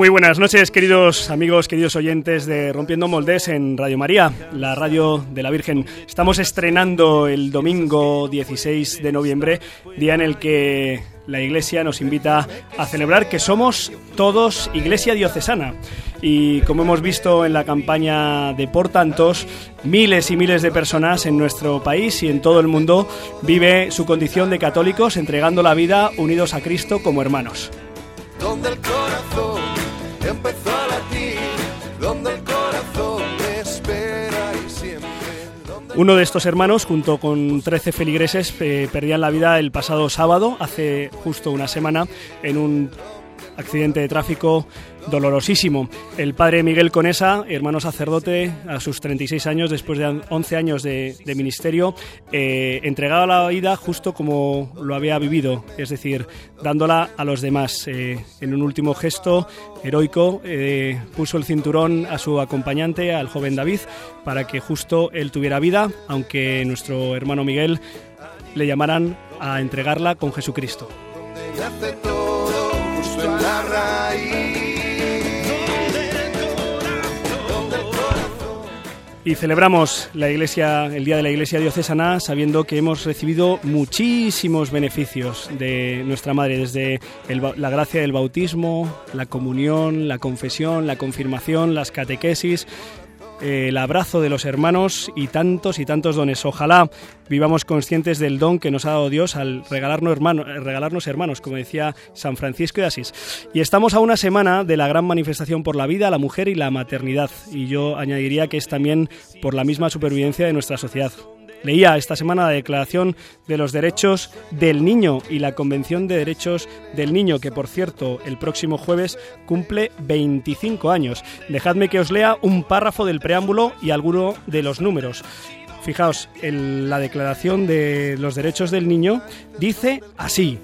Muy buenas noches, queridos amigos, queridos oyentes de Rompiendo Moldes en Radio María, la radio de la Virgen. Estamos estrenando el domingo 16 de noviembre, día en el que la Iglesia nos invita a celebrar que somos todos Iglesia diocesana. Y como hemos visto en la campaña de Por Tantos, miles y miles de personas en nuestro país y en todo el mundo vive su condición de católicos entregando la vida unidos a Cristo como hermanos el corazón empezó a latir, donde el corazón espera y siempre. Uno de estos hermanos, junto con 13 feligreses, eh, perdían la vida el pasado sábado, hace justo una semana, en un accidente de tráfico dolorosísimo. El padre Miguel Conesa, hermano sacerdote, a sus 36 años, después de 11 años de, ministerio, eh, entregaba la vida justo como lo había vivido, es decir, dándola a los demás. Eh, en un último gesto heroico, eh, puso el cinturón a su acompañante, al joven David, para que justo él tuviera vida, aunque nuestro hermano Miguel le llamaran a entregarla con Jesucristo. Y celebramos la iglesia, el Día de la Iglesia Diocesana sabiendo que hemos recibido muchísimos beneficios de nuestra Madre, desde la gracia del bautismo, la comunión, la confesión, la confirmación, las catequesis, el abrazo de los hermanos y tantos y tantos dones. Ojalá vivamos conscientes del don que nos ha dado Dios al regalarnos hermanos, regalarnos hermanos, como decía San Francisco de Asís. Y estamos a una semana de la gran manifestación por la vida, la mujer y la maternidad. Y yo añadiría que es también por la misma supervivencia de nuestra sociedad. Leía esta semana la Declaración de los Derechos del Niño y la Convención de Derechos del Niño, que por cierto el próximo jueves cumple 25 años. Dejadme que os lea un párrafo del preámbulo y alguno de los números. Fijaos, la Declaración de los Derechos del Niño dice así.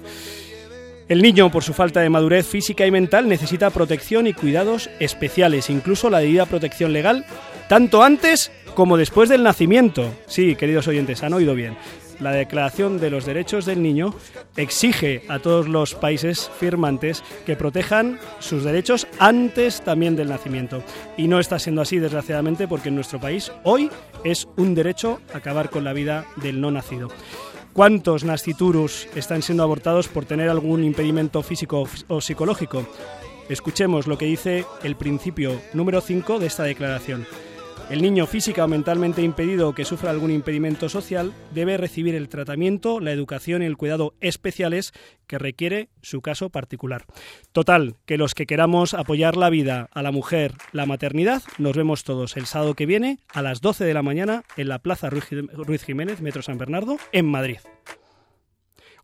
El niño, por su falta de madurez física y mental, necesita protección y cuidados especiales, incluso la debida protección legal, tanto antes como después del nacimiento. Sí, queridos oyentes, han oído bien. La Declaración de los Derechos del Niño exige a todos los países firmantes que protejan sus derechos antes también del nacimiento. Y no está siendo así, desgraciadamente, porque en nuestro país hoy es un derecho acabar con la vida del no nacido. ¿Cuántos nasciturus están siendo abortados por tener algún impedimento físico o psicológico? Escuchemos lo que dice el principio número 5 de esta declaración. El niño física o mentalmente impedido que sufra algún impedimento social debe recibir el tratamiento, la educación y el cuidado especiales que requiere su caso particular. Total, que los que queramos apoyar la vida a la mujer, la maternidad, nos vemos todos el sábado que viene a las 12 de la mañana en la Plaza Ruiz Jiménez, Metro San Bernardo, en Madrid.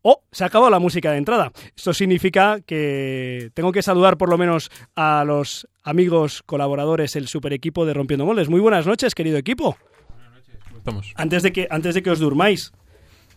¡Oh! Se ha acabado la música de entrada. Esto significa que tengo que saludar por lo menos a los amigos colaboradores, el super equipo de Rompiendo Moles. Muy buenas noches, querido equipo. Buenas noches, ¿cómo estamos? Antes de que, antes de que os durmáis,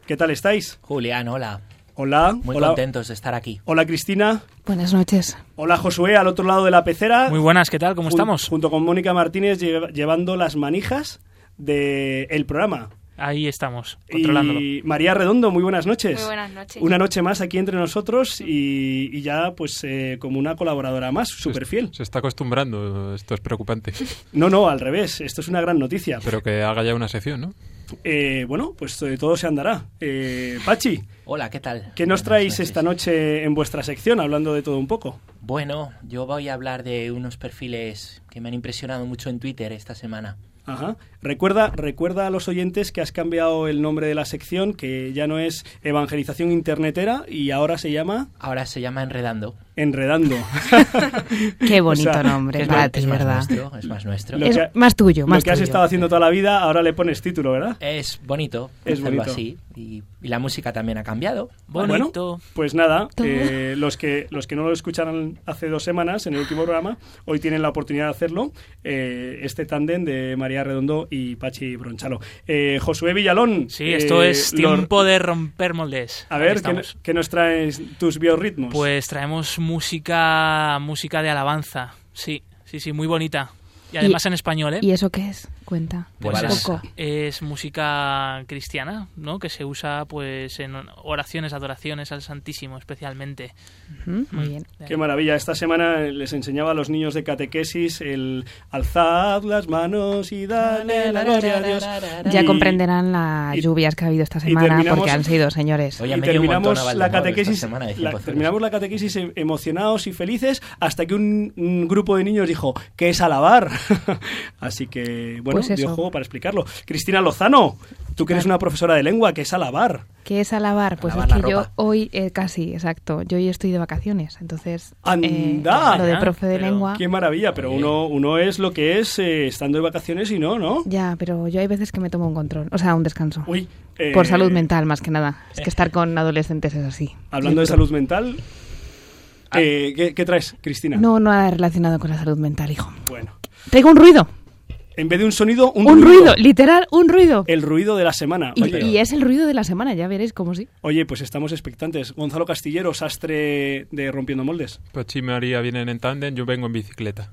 ¿qué tal estáis? Julián, hola. Hola. Muy contentos de estar aquí. Hola, Cristina. Buenas noches. Hola, Josué, al otro lado de la pecera. Muy buenas, ¿qué tal? ¿Cómo estamos? Junto con Mónica Martínez llevando las manijas del programa. Ahí estamos, controlándolo. Y María Redondo, muy buenas noches. Muy buenas noches. Una noche más aquí entre nosotros y, ya pues eh, como una colaboradora más, súper fiel. Se está acostumbrando, esto es preocupante. No, no, al revés, esto es una gran noticia. Pero que haga ya una sección, ¿no? Eh, bueno, pues todo se andará. Eh, Pachi. Hola, ¿qué tal? ¿Qué nos traéis esta noche en vuestra sección, hablando de todo un poco? Bueno, yo voy a hablar de unos perfiles que me han impresionado mucho en Twitter esta semana. Ajá. Recuerda, recuerda a los oyentes que has cambiado el nombre de la sección, que ya no es Evangelización Internetera y ahora se llama... Ahora se llama Enredando. Enredando. Qué bonito O sea, nombre Es más- ti, es más ¿verdad? nuestro, es más nuestro. Lo Es que- más tuyo, más Lo que has tuyo. estado haciendo toda la vida, ahora le pones título, ¿verdad? Es bonito Es bonito. así. Y, y la música también ha cambiado. Bonito. Pues nada, eh, los, que, los que no lo escucharon hace dos semanas en el último programa, hoy tienen la oportunidad de hacerlo. eh, este tándem de María Redondo y Pachi Bronchalo. Eh, Josué Villalón. Sí, esto eh, es los- tiempo de romper moldes. A ver, ¿qué, qué nos traes tus biorritmos? Pues traemos música, música de alabanza. Sí, sí, sí, muy bonita. Y además en español, ¿eh? ¿Y eso qué es? Cuenta. Poco. Es música cristiana, ¿no? Que se usa pues en oraciones, adoraciones al Santísimo especialmente. Muy bien. Qué maravilla. Esta semana les enseñaba a los niños de catequesis el alzad las manos y dale la gloria a Dios. Ya Y- comprenderán las lluvias que ha habido esta semana porque han sido, señores. Oye, y montón terminamos la catequesis, semana la- terminamos la catequesis em- emocionados y felices hasta que un, un grupo de niños dijo que es alabar. Así que, bueno, Pues dio juego para explicarlo. Cristina Lozano, tú que eres una profesora de lengua, que es alabar. ¿Qué es alabar? Pues Alabar es que yo hoy, eh, casi, exacto, yo hoy estoy de vacaciones, entonces... eh, ¡Anda! lo de Ah, profe de pero- lengua... Qué maravilla, pero uno, uno es lo que es eh, estando de vacaciones y no, ¿no? Ya, pero yo hay veces que me tomo un control, o sea, un descanso. Uy, eh, Por salud mental, más que nada. Es que estar con adolescentes es así. Hablando de salud mental, eh, ¿qué, qué traes, Cristina? Ah. No, nada relacionado con la salud mental, hijo. Bueno, Traigo un ruido. en vez de un sonido, un, Un, ruido. literal, un ruido. El ruido de la semana. Y, es el ruido de la semana, ya veréis cómo sí. oye, pues estamos expectantes. Gonzalo Castillero, sastre de Rompiendo Moldes. Pachi y María vienen en tándem, yo vengo en bicicleta.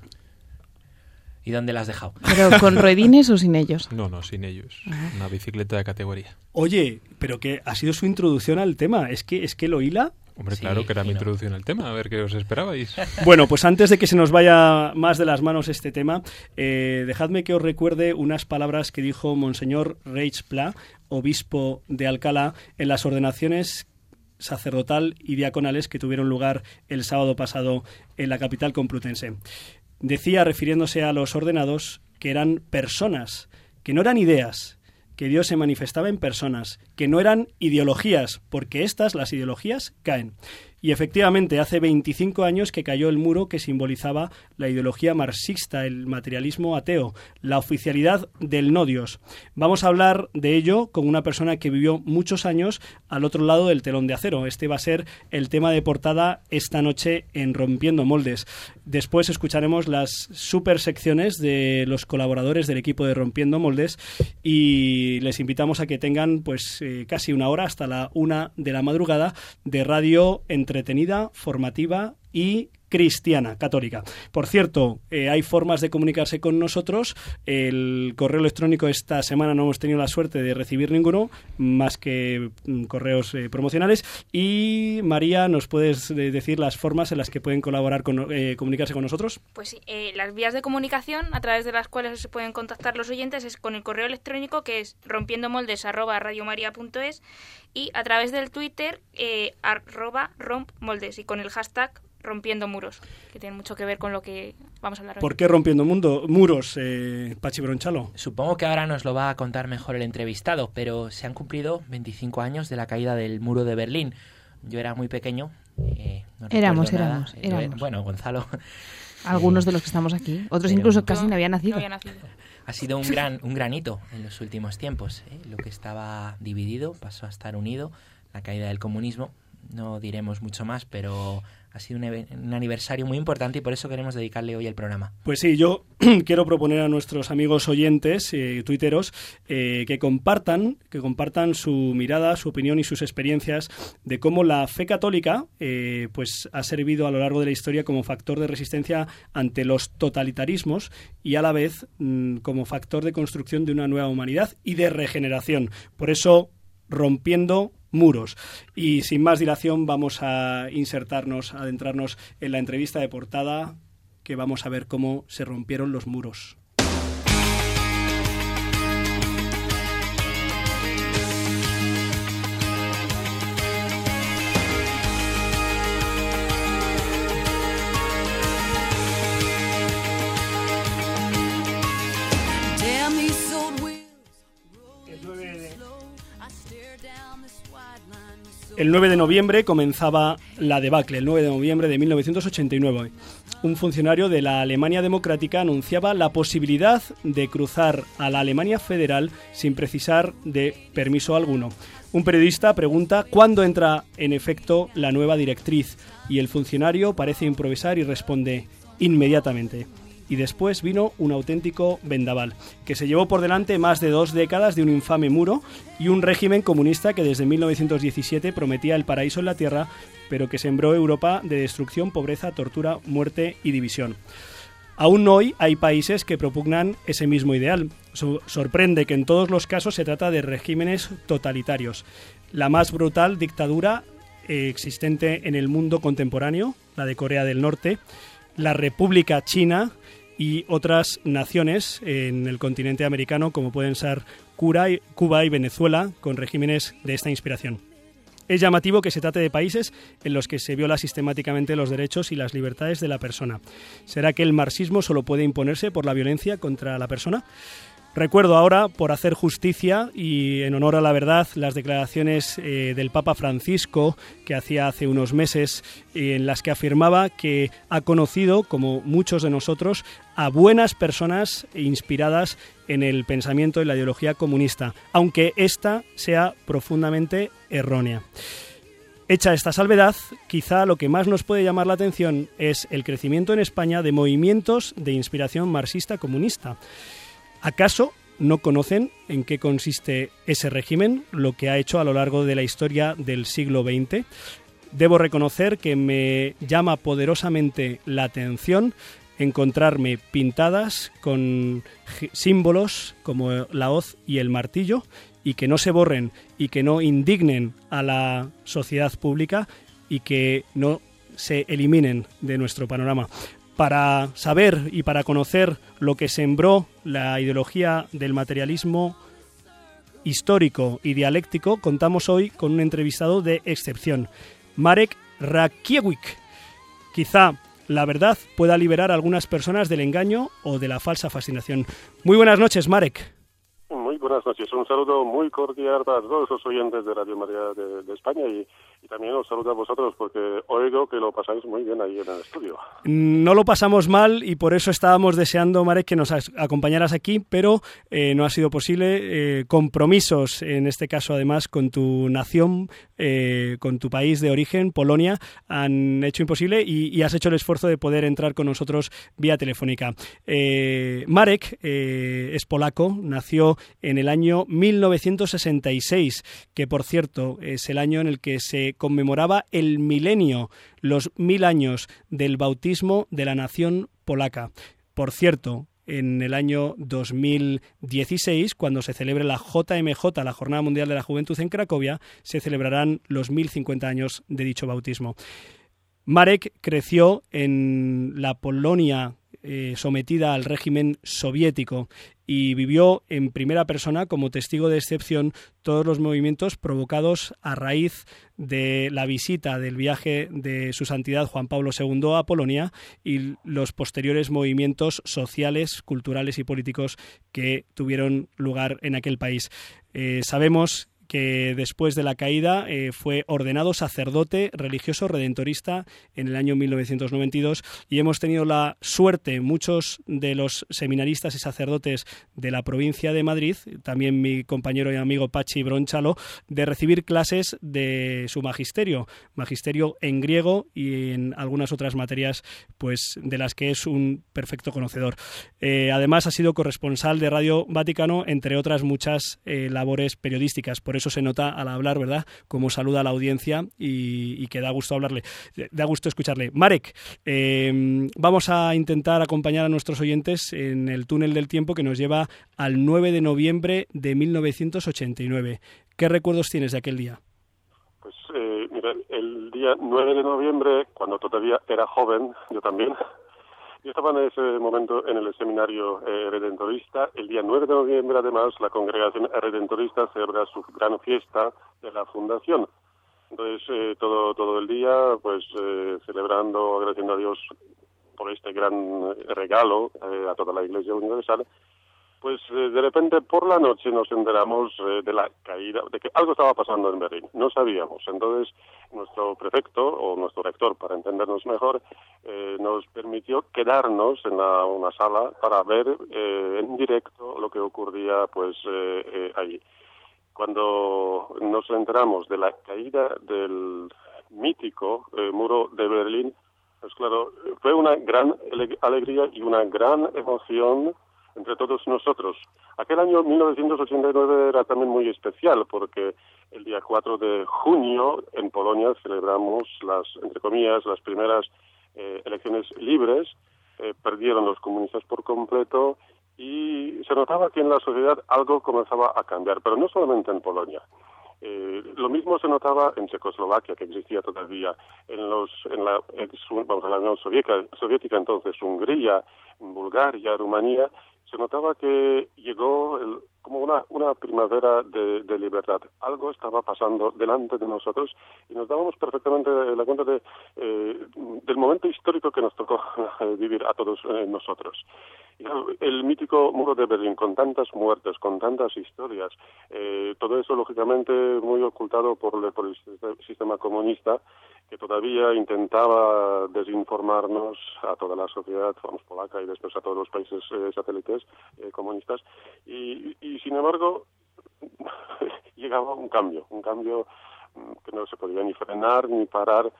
¿Y dónde la has dejado? Pero con ruedines o sin ellos. No, no, sin ellos. Una bicicleta de categoría. Oye, pero que ha sido su introducción al tema. Es que, es que lo hila. Hombre, Sí, claro que era mi introducción al tema. A ver qué os esperabais. Bueno, pues antes de que se nos vaya más de las manos este tema, eh, dejadme que os recuerde unas palabras que dijo Monseñor Reich Pla, obispo de Alcalá, en las ordenaciones sacerdotal y diaconales que tuvieron lugar el sábado pasado en la capital complutense. Decía, refiriéndose a los ordenados, que eran personas, que no eran ideas, que Dios se manifestaba en personas, que no eran ideologías, porque estas, las ideologías, caen. Y efectivamente, hace 25 años que cayó el muro que simbolizaba la ideología marxista, el materialismo ateo, la oficialidad del no Dios. Vamos a hablar de ello con una persona que vivió muchos años al otro lado del telón de acero. Este va a ser el tema de portada esta noche en Rompiendo Moldes. Después escucharemos las super secciones de los colaboradores del equipo de Rompiendo Moldes y les invitamos a que tengan pues eh, casi una hora hasta la una de la madrugada de radio entretenida, formativa y cristiana, católica. Por cierto, eh, hay formas de comunicarse con nosotros. El correo electrónico esta semana no hemos tenido la suerte de recibir ninguno, más que mm, correos eh, promocionales. Y María, ¿nos puedes eh, decir las formas en las que pueden colaborar, con, comunicarse con nosotros? Pues sí, las vías de comunicación a través de las cuales se pueden contactar los oyentes es con el correo electrónico que es rompiendomoldes@radiomaria.es y a través del Twitter arroba rompmoldes y con el hashtag rompiendo muros, que tiene mucho que ver con lo que vamos a hablar hoy. ¿Por qué rompiendo mundo, muros, eh, Pachi Bronchalo? Supongo que ahora nos lo va a contar mejor el entrevistado, pero se han cumplido 25 años de la caída del muro de Berlín. Yo era muy pequeño. eh, no Éramos, éramos, Eh, éramos. Bueno, Gonzalo Algunos de los que estamos aquí. Otros Pero- incluso casi no habían nacido. No había nacido. ha sido un gran, un granito en los últimos tiempos. ¿eh? Lo que estaba dividido pasó a estar unido. La caída del comunismo. No diremos mucho más, pero ha sido un, aniversario muy importante y por eso queremos dedicarle hoy el programa. Pues sí, yo quiero proponer a nuestros amigos oyentes, eh, tuiteros, eh, que compartan, que compartan su mirada, su opinión y sus experiencias de cómo la fe católica, eh, pues ha servido a lo largo de la historia como factor de resistencia ante los totalitarismos y a la vez mm, como factor de construcción de una nueva humanidad y de regeneración. Por eso rompiendo muros. Y sin más dilación vamos a insertarnos, a adentrarnos en la entrevista de portada que vamos a ver cómo se rompieron los muros. El 9 de noviembre comenzaba la debacle, el 9 de noviembre de 1989. Un funcionario de la Alemania Democrática anunciaba la posibilidad de cruzar a la Alemania Federal sin precisar de permiso alguno. Un periodista pregunta cuándo entra en efecto la nueva directriz y el funcionario parece improvisar y responde inmediatamente y después vino un auténtico vendaval, que se llevó por delante más de dos décadas de un infame muro y un régimen comunista que desde 1917 prometía el paraíso en la tierra, pero que sembró Europa de destrucción, pobreza, tortura, muerte y división. Aún hoy hay países que propugnan ese mismo ideal. sorprende que en todos los casos se trata de regímenes totalitarios. La más brutal dictadura eh, existente en el mundo contemporáneo, la de Corea del Norte, la República China y otras naciones en el continente americano como pueden ser Cuba y Venezuela con regímenes de esta inspiración. Es llamativo que se trate de países en los que se viola sistemáticamente los derechos y las libertades de la persona. ¿Será que el marxismo solo puede imponerse por la violencia contra la persona? Recuerdo ahora, por hacer justicia y en honor a la verdad, las declaraciones eh, del Papa Francisco que hacía hace unos meses en las que afirmaba que ha conocido, como muchos de nosotros, a buenas personas inspiradas en el pensamiento y la ideología comunista, aunque ésta sea profundamente errónea. Hecha esta salvedad, quizá lo que más nos puede llamar la atención es el crecimiento en España de movimientos de inspiración marxista-comunista. ¿Acaso no conocen en qué consiste ese régimen, lo que ha hecho a lo largo de la historia del siglo XX? Debo reconocer que me llama poderosamente la atención encontrarme pintadas con símbolos como la hoz y el martillo y que no se borren y que no indignen a la sociedad pública y que no se eliminen de nuestro panorama para saber y para conocer lo que sembró la ideología del materialismo histórico y dialéctico, contamos hoy con un entrevistado de excepción, Marek Rakiewicz. Quizá la verdad pueda liberar a algunas personas del engaño o de la falsa fascinación. Muy buenas noches, Marek. Buenas noches. Un saludo muy cordial para todos los oyentes de Radio María de, España y, también os saludo a vosotros porque oigo que lo pasáis muy bien ahí en el estudio. No lo pasamos mal y por eso estábamos deseando, Marek, que nos acompañaras aquí, pero eh, no ha sido posible. Eh, compromisos, en este caso además, con tu nación, eh, con tu país de origen, Polonia, han hecho imposible y, y, has hecho el esfuerzo de poder entrar con nosotros vía telefónica. Marek es polaco, nació en el año 1966, que por cierto es el año en el que se conmemoraba el milenio, los mil años del bautismo de la nación polaca. Por cierto, en el año 2016, cuando se celebre la JMJ, la Jornada Mundial de la Juventud en Cracovia, se celebrarán los 1050 años de dicho bautismo. Marek creció en la Polonia eh, sometida al régimen soviético y vivió en primera persona como testigo de excepción todos los movimientos provocados a raíz de la visita del viaje de su santidad Juan Pablo II a Polonia y los posteriores movimientos sociales, culturales y políticos que tuvieron lugar en aquel país. Eh, sabemos que después de la caída eh, fue ordenado sacerdote religioso redentorista en el año 1992 y hemos tenido la suerte, muchos de los seminaristas y sacerdotes de la provincia de Madrid, también mi compañero y amigo Pachi Bronchalo, de recibir clases de su magisterio, magisterio en griego y en algunas otras materias pues de las que es un perfecto conocedor. Eh, además ha sido corresponsal de Radio Vaticano, entre otras muchas eh, labores periodísticas por eso se nota al hablar, ¿verdad? Como saluda a la audiencia y, que da gusto hablarle, da gusto escucharle. Marek, em, vamos a intentar acompañar a nuestros oyentes en el túnel del tiempo que nos lleva al 9 de noviembre de 1989. ¿Qué recuerdos tienes de aquel día? Pues eh, mira, el día 9 de noviembre, cuando todavía era joven, yo también, yo estaba en ese momento en el seminario eh, redentorista. El día 9 de noviembre, además, la congregación redentorista celebra su gran fiesta de la fundación. Entonces, eh, todo, todo el día, pues, eh, celebrando, agradeciendo a Dios por este gran regalo a toda la Iglesia Universal, pues eh, de repente por la noche nos enteramos eh, de la caída, de que algo estaba pasando en Berlín. No sabíamos. Entonces nuestro prefecto o nuestro rector, para entendernos mejor, eh, nos permitió quedarnos en la, una sala para ver en directo lo que ocurría pues ahí. Cuando nos enteramos de la caída del mítico muro de Berlín, pues claro, fue una gran alegría y una gran emoción entre todos nosotros. Aquel año 1989 era también muy especial porque el día 4 de junio en Polonia celebramos las, entre comillas, las primeras eh, elecciones libres. Eh, perdieron los comunistas por completo y se notaba que en la sociedad algo comenzaba a cambiar, pero no solamente en Polonia. Eh, lo mismo se notaba en Checoslovaquia, que existía todavía, en, los, en la, vamos, en la Unión Soviética, Soviética entonces, Hungría, Bulgaria, Rumanía, se notaba que llegó como una, una primavera de, libertad. Algo estaba pasando delante de nosotros y nos dábamos perfectamente la cuenta de, eh, del momento histórico que nos tocó eh, vivir a todos eh, nosotros. El mítico muro de Berlín, con tantas muertes, con tantas historias, todo eso lógicamente muy ocultado por el sistema comunista, que todavía intentaba desinformarnos a toda la sociedad, vamos, polaca y después a todos los países eh, satélites eh, comunistas. Y, sin embargo, llegaba un cambio, un cambio mm, que no se podía ni frenar ni parar.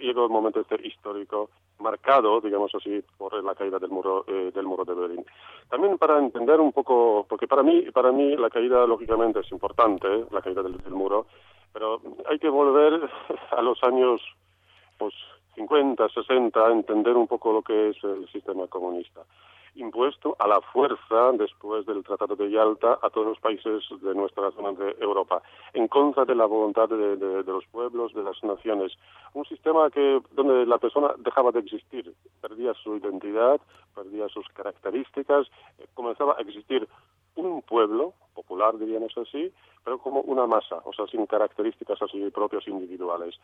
Llegó el momento este histórico marcado, digamos así, por la caída del muro eh, del muro de Berlín. También para entender un poco, porque para mí para mí la caída lógicamente es importante, la caída del muro, pero hay que volver a los años pues 50, 60, a entender un poco lo que es el sistema comunista impuesto a la fuerza después del Tratado de Yalta a todos los países de nuestra zona de Europa, en contra de la voluntad de, los pueblos, de las naciones. Un sistema que donde la persona dejaba de existir, perdía su identidad, perdía sus características, eh, comenzaba a existir un pueblo, popular diríamos así, pero como una masa, o sea, sin características así propias individuales.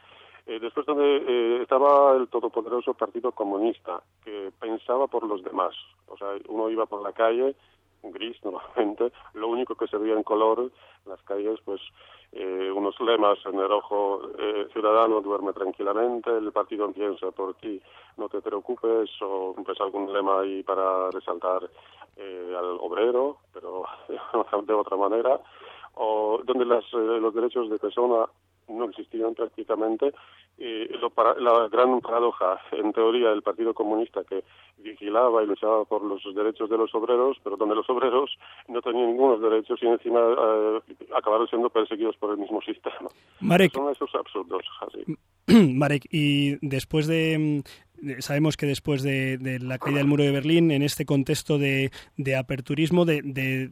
Eh, después donde eh, estaba el todopoderoso Partido Comunista, que pensaba por los demás, o sea, uno iba por la calle, gris normalmente, lo único que se veía en color en las calles, pues eh, unos lemas en el ojo, ciudadano duerme tranquilamente, el partido piensa por ti, no te preocupes, o pues algún lema ahí para resaltar eh, al obrero, pero de otra manera, o donde las, eh, los derechos de persona no existían prácticamente. Y lo para, la gran paradoja, en teoría, del Partido Comunista que vigilaba y luchaba por los derechos de los obreros, pero donde los obreros no tenían ningunos derechos y encima eh, acabaron siendo perseguidos por el mismo sistema. Marek, Son esos absurdos. Así. Marek, y después de, sabemos que después de, la caída del muro de Berlín, en este contexto de, aperturismo, de,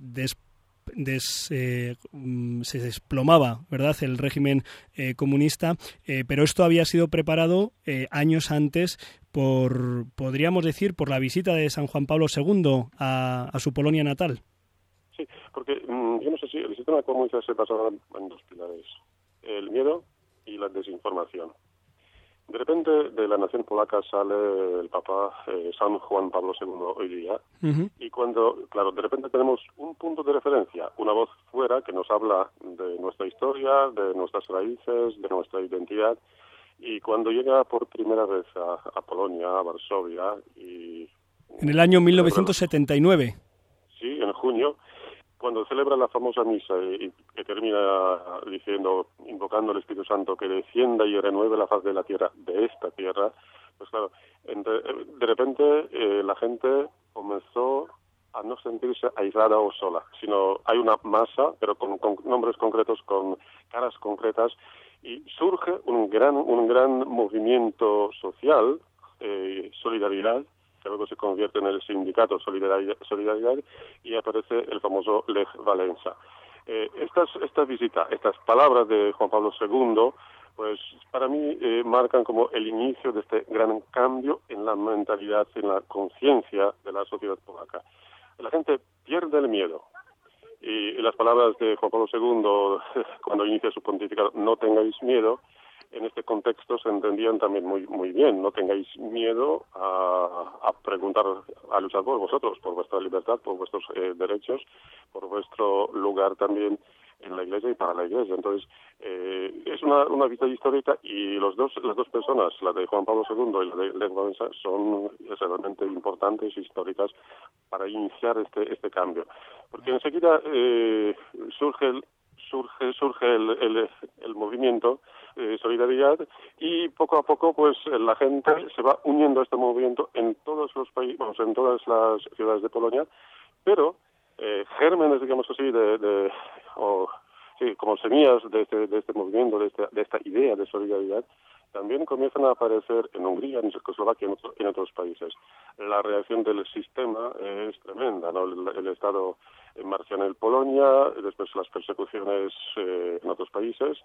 eh, mm, se desplomaba, ¿verdad?, el régimen eh, comunista, eh, pero esto había sido preparado años antes por, podríamos decir, por la visita de San Juan Pablo II a, su Polonia natal. Sí, porque mm, yo no sé si el sistema comunista se basaba en dos pilares, el miedo y la desinformación. De repente de la nación polaca sale el Papa eh, San Juan Pablo II hoy día. Y cuando, claro, de repente tenemos un punto de referencia, una voz fuera que nos habla de nuestra historia, de nuestras raíces, de nuestra identidad. Y cuando llega por primera vez a, Polonia, a Varsovia y... En el año 1979. Sí, en junio cuando celebra la famosa misa y, que termina diciendo, invocando al Espíritu Santo que descienda y renueve la faz de la tierra, de esta tierra, pues claro, de repente eh, la gente comenzó a no sentirse aislada o sola, sino hay una masa, pero con, nombres concretos, con caras concretas, y surge un gran, un gran movimiento social, eh, solidaridad, que luego se convierte en el sindicato Solidaridad, y aparece el famoso Lech Valenza. Eh, estas, esta visita, estas palabras de Juan Pablo II, pues para mí eh, marcan como el inicio de este gran cambio en la mentalidad, en la conciencia de la sociedad polaca. La gente pierde el miedo. Y las palabras de Juan Pablo II, cuando inicia su pontificado, no tengáis miedo, en este contexto se entendían también muy muy bien. No tengáis miedo a, a preguntar, a luchar por vosotros, por vuestra libertad, por vuestros eh, derechos, por vuestro lugar también en la iglesia y para la iglesia. Entonces, eh, es una, una vista histórica y los dos, las dos personas, la de Juan Pablo II y la de Lech son realmente importantes, históricas, para iniciar este, este cambio. Porque enseguida eh, surge surge surge el, el, el movimiento eh, solidaridad y poco a poco pues la gente se va uniendo a este movimiento en todos los países vamos, en todas las ciudades de Polonia pero eh, gérmenes digamos así de, de o sí, como semillas de este, de este movimiento de, de esta idea de solidaridad también comienzan a aparecer en Hungría, en Checoslovaquia en, otro, en otros países. La reacción del sistema es tremenda, ¿no? El, el Estado marcha en Polonia, después las persecuciones eh, en otros países,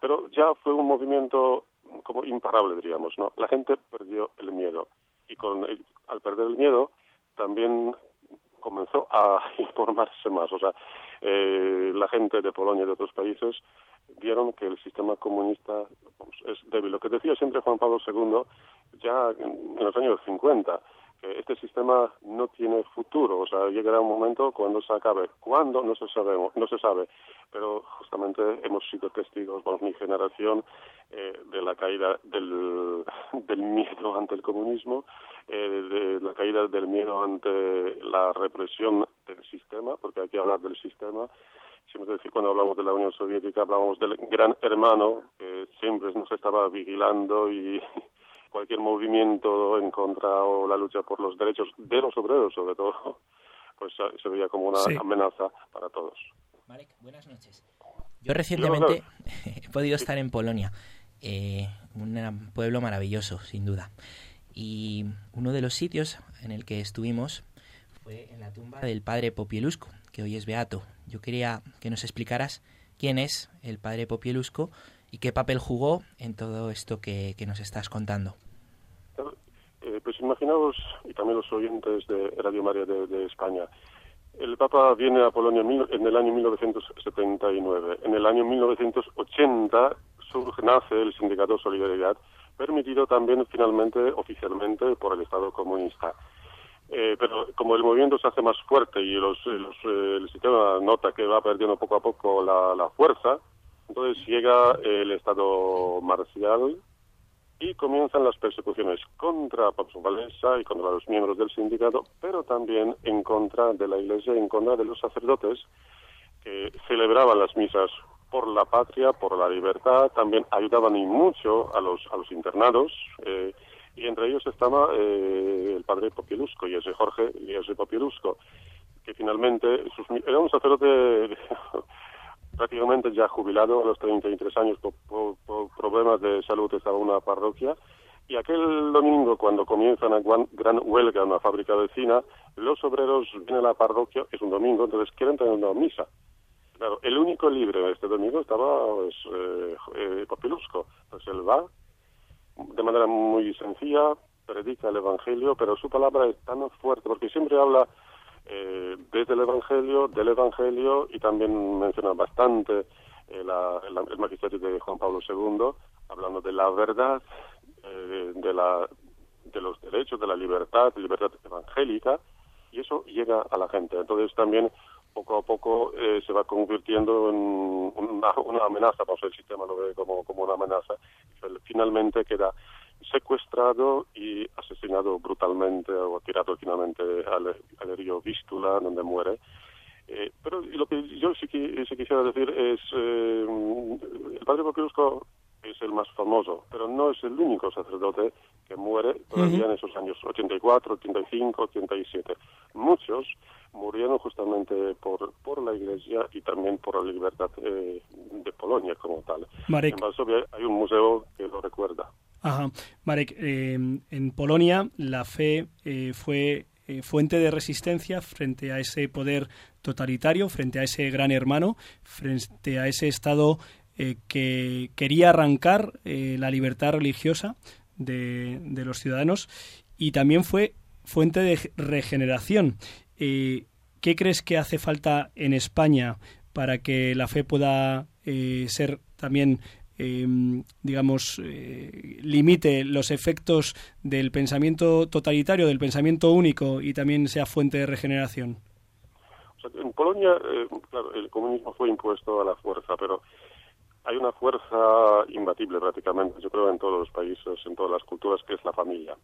pero ya fue un movimiento como imparable, diríamos, ¿no? La gente perdió el miedo y con el, al perder el miedo también comenzó a informarse más, o sea, eh, la gente de Polonia y de otros países vieron que el sistema comunista pues, es débil. Lo que decía siempre Juan Pablo II ya en, los años 50, que este sistema no tiene futuro, o sea, llegará un momento cuando se acabe. ¿Cuándo? No se sabe, no se sabe, pero justamente hemos sido testigos, bueno, mi generación, eh, de la caída del, del miedo ante el comunismo, eh, de la caída del miedo ante la represión del sistema, porque hay que hablar del sistema, siempre decir, cuando hablamos de la Unión Soviética hablamos del gran hermano que siempre nos estaba vigilando y cualquier movimiento en contra o la lucha por los derechos de los obreros sobre todo pues se veía como una sí. amenaza para todos. Marek, buenas noches. Yo recientemente he podido estar en Polonia, eh, un pueblo maravilloso, sin duda. Y uno de los sitios en el que estuvimos fue en la tumba del padre Popielusco, que hoy es beato. Yo quería que nos explicaras quién es el padre Popielusco y qué papel jugó en todo esto que, que nos estás contando. Eh, pues imaginaos, y también los oyentes de Radio María de, de España, el Papa viene a Polonia en el año 1979. En el año 1980 surge, nace el sindicato Solidaridad, permitido también finalmente oficialmente por el Estado comunista. Eh, pero como el movimiento se hace más fuerte y los, los, eh, el sistema nota que va perdiendo poco a poco la, la fuerza, entonces llega el Estado marcial y comienzan las persecuciones contra Pablo Valenza y contra los miembros del sindicato, pero también en contra de la Iglesia, en contra de los sacerdotes que celebraban las misas por la patria, por la libertad, también ayudaban y mucho a los, a los internados, eh, y entre ellos estaba eh, el padre Popielusco, y ese Jorge y ese Popielusco, que finalmente sus, era un sacerdote prácticamente ya jubilado a los 33 años por, por, por problemas de salud estaba en una parroquia, y aquel domingo, cuando comienza una gran huelga en una fábrica vecina, los obreros vienen a la parroquia, es un domingo, entonces quieren tener una misa. Claro, el único libre este domingo estaba pues, eh, eh. Entonces él va de manera muy sencilla, predica el Evangelio, pero su palabra es tan fuerte, porque siempre habla eh, desde el Evangelio, del Evangelio, y también menciona bastante eh, la, la, el magisterio de Juan Pablo II, hablando de la verdad, eh, de, la, de los derechos, de la libertad, libertad evangélica, y eso llega a la gente. Entonces también poco a poco eh, se va convirtiendo en una, una amenaza, vamos, el sistema lo ve como, como una amenaza, finalmente queda secuestrado y asesinado brutalmente o tirado finalmente al, al río Vístula, donde muere. Eh, pero lo que yo sí, sí quisiera decir es, eh, el padre Popirusco es el más famoso, pero no es el único sacerdote que muere todavía uh -huh. en esos años 84, 85, 87. Muchos murieron justamente por, por la Iglesia y también por la libertad eh, de Polonia como tal. Marek. En Varsovia hay un museo que lo recuerda. Ajá. Marek, eh, en Polonia la fe eh, fue eh, fuente de resistencia frente a ese poder totalitario, frente a ese gran hermano, frente a ese Estado eh, que quería arrancar eh, la libertad religiosa de, de, los ciudadanos y también fue fuente de regeneración. Eh, ¿Qué crees que hace falta en España para que la fe pueda ser también em, digamos, limite los efectos del pensamiento totalitario, del pensamiento único y también sea fuente de regeneración? en Polonia, claro, el comunismo fue impuesto a la fuerza, pero hay una fuerza imbatible prácticamente, yo creo, en todos los países, en todas las culturas, que es la familia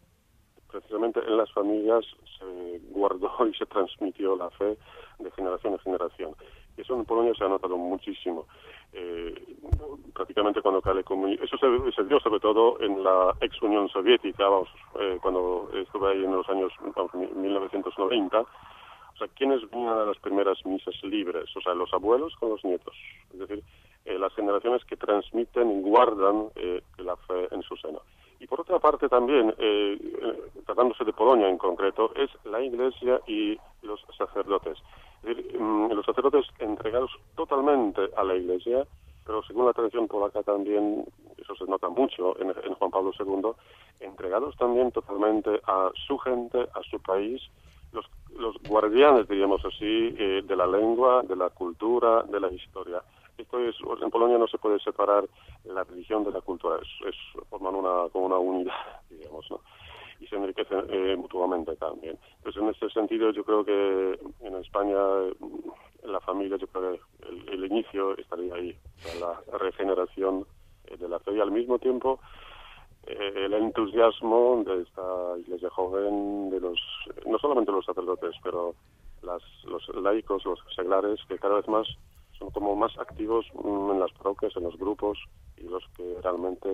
precisamente en las familias se guardó y se transmitió la fe de generación en generación. Y eso en Polonia se ha notado muchísimo. Eh, prácticamente cuando cae eso se, dio sobre todo en la ex Unión Soviética, vamos, eh, cuando estuve ahí en los años 1990. O sea, ¿quiénes venían a las primeras misas libres? O sea, los abuelos con los nietos. Es decir, eh, las generaciones que transmiten y guardan la fe en su seno. Y por otra parte también, eh, tratándose de Polonia en concreto, es la Iglesia y los sacerdotes. Es decir, mm, los sacerdotes entregados totalmente a la Iglesia, pero según la tradición polaca también, eso se nota mucho en, Juan Pablo II, entregados también totalmente a su gente, a su país, los, los guardianes, diríamos así, eh, de la lengua, de la cultura, de la historia esto es, en Polonia no se puede separar la religión de la cultura, es, forman una, como una unidad, digamos, ¿no? y se enriquecen eh, mutuamente también. Pues en este sentido yo creo que en España la familia yo creo que el, inicio estaría ahí, la regeneración de la fe y al mismo tiempo eh, el entusiasmo de esta iglesia joven, de los no solamente los sacerdotes, pero las, los laicos, los seglares, que cada vez más son como más activos mm, en las parroquias, en los grupos y los que realmente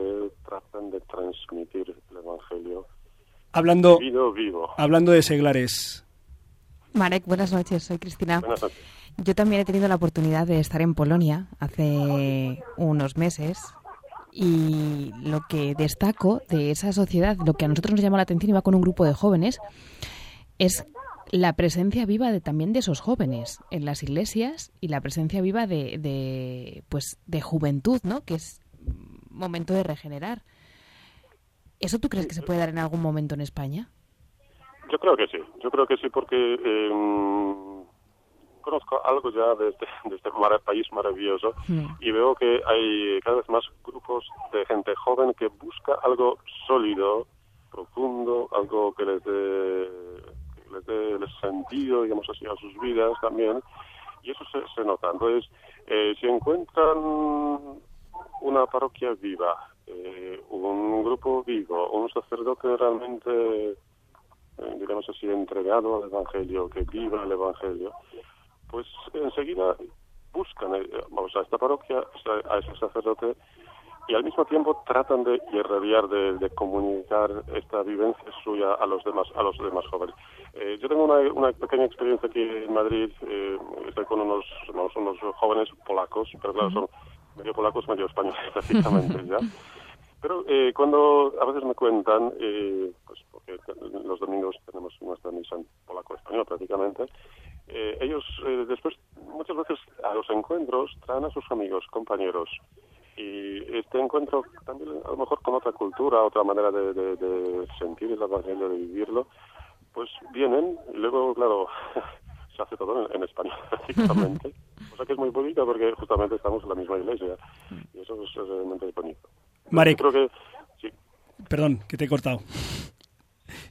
tratan de transmitir el Evangelio hablando, vivo. Hablando de seglares. Marek, buenas noches, soy Cristina. Yo también he tenido la oportunidad de estar en Polonia hace unos meses y lo que destaco de esa sociedad, lo que a nosotros nos llama la atención, iba con un grupo de jóvenes, es la presencia viva de, también de esos jóvenes en las iglesias y la presencia viva de, de, pues, de juventud, ¿no? Que es momento de regenerar. ¿Eso tú crees que se puede dar en algún momento en España? Yo creo que sí, yo creo que sí porque em, conozco algo ya de este, de este país maravilloso hmm. y veo que hay cada vez más grupos de gente joven que busca algo sólido, profundo, algo que les dé les dé sentido, digamos así, a sus vidas también, y eso se, se nota. Entonces, eh, si encuentran una parroquia viva, eh, un grupo vivo, un sacerdote realmente, eh, digamos así, entregado al Evangelio, que viva el Evangelio, pues enseguida buscan vamos, a esta parroquia, a ese sacerdote, y al mismo tiempo tratan de irradiar, de, comunicar esta vivencia suya a los demás, a los demás jóvenes. Eh, yo tengo una, pequeña experiencia aquí en Madrid, eh, estoy con unos, unos jóvenes polacos, pero claro, son medio polacos, medio españoles prácticamente, ¿ya? Pero eh, cuando a veces me cuentan, eh, pues porque los domingos tenemos nuestra misa en polaco-español prácticamente, eh, ellos eh, después muchas veces a los encuentros traen a sus amigos, compañeros, y este encuentro también a lo mejor con otra cultura, otra manera de, de, sentir el evangelio, de vivirlo, pues vienen y luego, claro, se hace todo en, español prácticamente. o sea que es muy bonito porque justamente estamos en la misma iglesia y eso es, realmente bonito. Marek, creo que, sí. perdón, que te he cortado.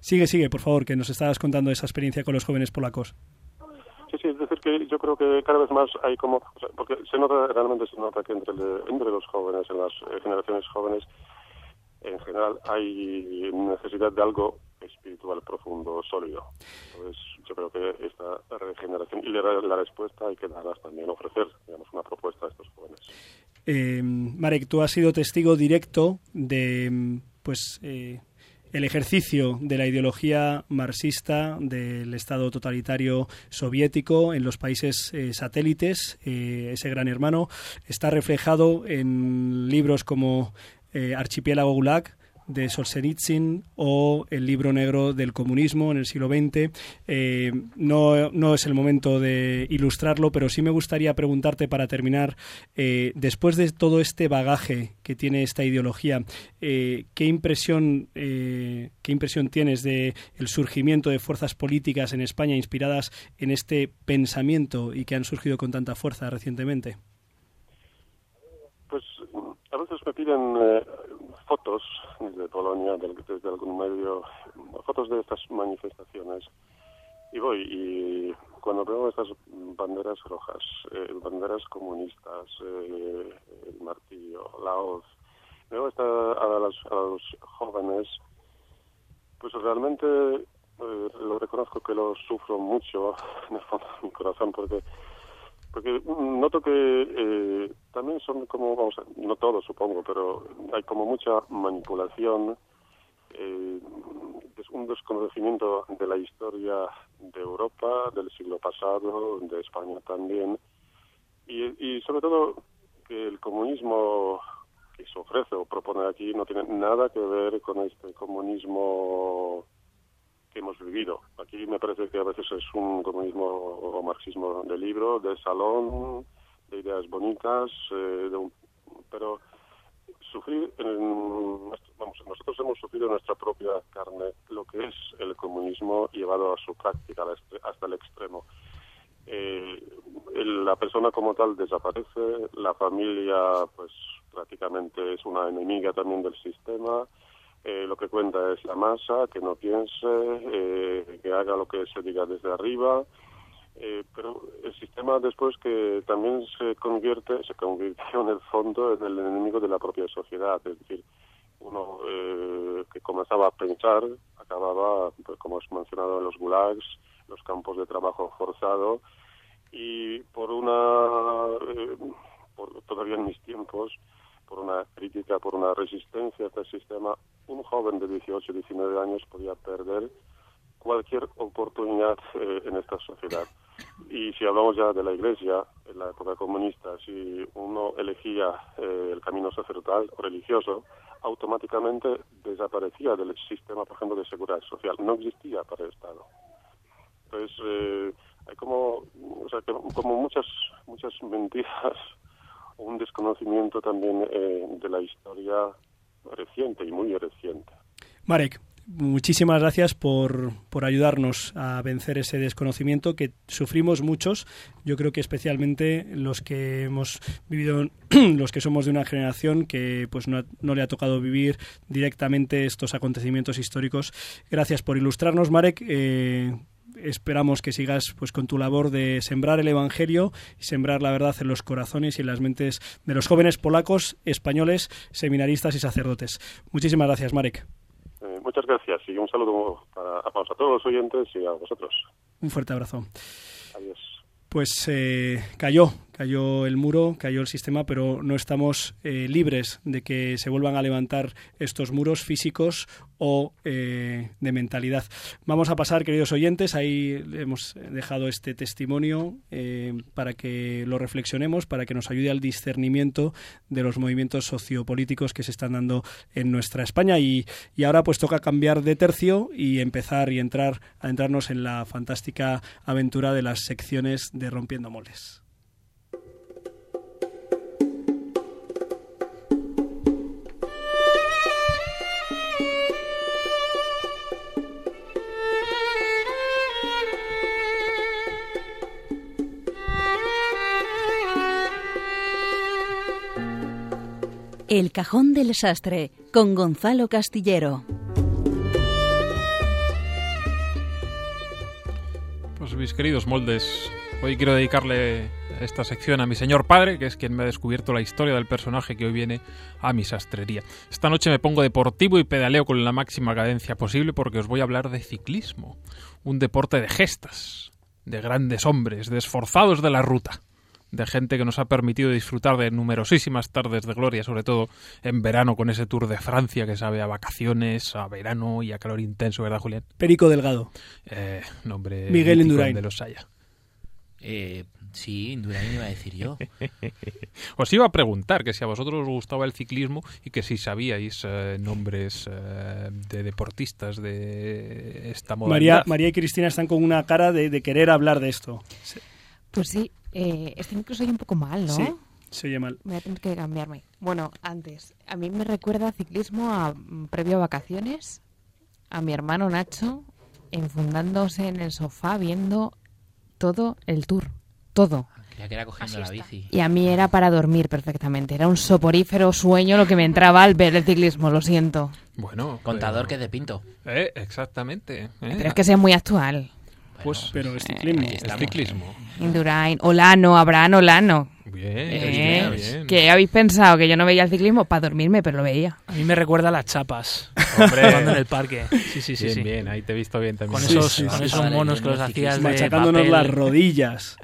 Sigue, sigue, por favor, que nos estabas contando esa experiencia con los jóvenes polacos. Sí, sí, es decir, que yo creo que cada vez más hay como, porque se nota, realmente se nota que entre, entre los jóvenes, en las eh, generaciones jóvenes, en general hay necesidad de algo espiritual profundo, sólido. Entonces, yo creo que esta regeneración y la, respuesta hay que darlas también, ofrecer, digamos, una propuesta a estos jóvenes. Eh, Marek, tú has sido testigo directo de, pues, eh, el ejercicio de la ideología marxista del Estado totalitario soviético en los países eh, satélites, eh, ese gran hermano, está reflejado en libros como eh, Archipiélago Gulag, de Solzhenitsyn o el libro negro del comunismo en el siglo XX. Eh, no, no, es el momento de ilustrarlo, pero sí me gustaría preguntarte para terminar, eh, después de todo este bagaje que tiene esta ideología, eh, ¿qué, impresión, ¿qué impresión tienes de el surgimiento de fuerzas políticas en España inspiradas en este pensamiento y que han surgido con tanta fuerza recientemente? Pues a veces me piden fotos de Polonia, desde algún medio, fotos de estas manifestaciones. Y voy, y cuando veo estas banderas rojas, eh, banderas comunistas, eh, el martillo, la hoz, veo esta, a, los, a los jóvenes, pues realmente eh, lo reconozco que lo sufro mucho en el fondo de mi corazón porque porque noto que eh, también son como, vamos no todos supongo, pero hay como mucha manipulación, eh, un desconocimiento de la historia de Europa, del siglo pasado, de España también, y, y sobre todo que el comunismo que se ofrece o propone aquí no tiene nada que ver con este comunismo que hemos vivido. Aquí me parece que a veces es un comunismo o marxismo de libro, de salón, de ideas bonitas, eh, de pero sufrir, vamos, nosotros hemos sufrido en nuestra propia carne lo que es el comunismo llevado a su práctica hasta el extremo. Eh, la persona como tal desaparece, la familia pues prácticamente es una enemiga también del sistema, eh, lo que cuenta es la masa, que no piense, eh, que haga lo que se diga desde arriba, eh, pero el sistema después que también se convierte, se convirtió en el fondo en el enemigo de la propia sociedad, es decir, uno que comenzaba a pensar acababa, pues, como es mencionado en los gulags, los campos de trabajo forzado, y por una, por, todavía en mis tiempos, por una crítica, por una resistencia a este sistema, un joven de 18, 19 años podía perder cualquier oportunidad eh, en esta sociedad. Y si hablamos ya de la Iglesia, en la época comunista, si uno elegía eh, el camino sacerdotal o religioso, automáticamente desaparecía del sistema, por ejemplo, de seguridad social. No existía para el Estado. Entonces, eh, hay como, o sea, como muchas, muchas mentiras un desconocimiento también eh, de la historia reciente y muy reciente. Marek, muchísimas gracias por, por, ayudarnos a vencer ese desconocimiento que sufrimos muchos. Yo creo que especialmente los que hemos vivido, los que somos de una generación que pues no, no, le ha tocado vivir directamente estos acontecimientos históricos. Gracias por ilustrarnos, Marek. Eh, esperamos que sigas pues con tu labor de sembrar el evangelio y sembrar la verdad en los corazones y en las mentes de los jóvenes polacos, españoles, seminaristas y sacerdotes. Muchísimas gracias, Marek. Muchas gracias y un saludo para, para todos los oyentes y a vosotros. Un fuerte abrazo. Adiós. Pues eh, cayó, cayó el muro, cayó el sistema, pero no estamos eh, libres de que se vuelvan a levantar estos muros físicos o eh, de mentalidad. Vamos a pasar, queridos oyentes, ahí hemos dejado este testimonio eh, para que lo reflexionemos, para que nos ayude al discernimiento de los movimientos sociopolíticos que se están dando en nuestra España. Y, y ahora pues toca cambiar de tercio y empezar y entrar a entrarnos en la fantástica aventura de las secciones de Rompiendo Moles. El Cajón del Sastre con Gonzalo Castillero. Pues mis queridos moldes, hoy quiero dedicarle esta sección a mi señor padre, que es quien me ha descubierto la historia del personaje que hoy viene a mi sastrería. Esta noche me pongo deportivo y pedaleo con la máxima cadencia posible porque os voy a hablar de ciclismo, un deporte de gestas, de grandes hombres, de esforzados de la ruta de gente que nos ha permitido disfrutar de numerosísimas tardes de gloria, sobre todo en verano con ese tour de Francia que sabe a vacaciones, a verano y a calor intenso, ¿verdad, Julián? Perico Delgado. Eh, nombre Miguel Indurain. de los Saya. Eh, sí, Indurain iba a decir yo. os iba a preguntar que si a vosotros os gustaba el ciclismo y que si sabíais eh, nombres eh, de deportistas de esta modalidad. María, María y Cristina están con una cara de, de querer hablar de esto. Pues sí, eh, este incluso hay un poco mal, ¿no? Sí, se oye mal. Voy a tener que cambiarme. Bueno, antes, a mí me recuerda ciclismo a, mm, previo a vacaciones, a mi hermano Nacho enfundándose en el sofá viendo todo el tour. Todo. Creía que era cogiendo la bici. Y a mí era para dormir perfectamente. Era un soporífero sueño lo que me entraba al ver el ciclismo, lo siento. Bueno, Contador pero- que de pinto. Eh, exactamente. eh. Pero es que sea muy actual. Pues Pero es ciclismo. el ciclismo. Indurain, Olano, Abraham Olano. Bien, Eh, bien, bien. ¿Qué habéis pensado? Que yo no veía el ciclismo para dormirme, pero lo veía. A mí me recuerda a las chapas. Hombre. Jugando en el parque. Sí, sí, sí. bien, sí. bien, ahí te he visto bien también. Con esos, sí, con sí, esos sí. monos que los hacías de Machacándonos papel. las rodillas.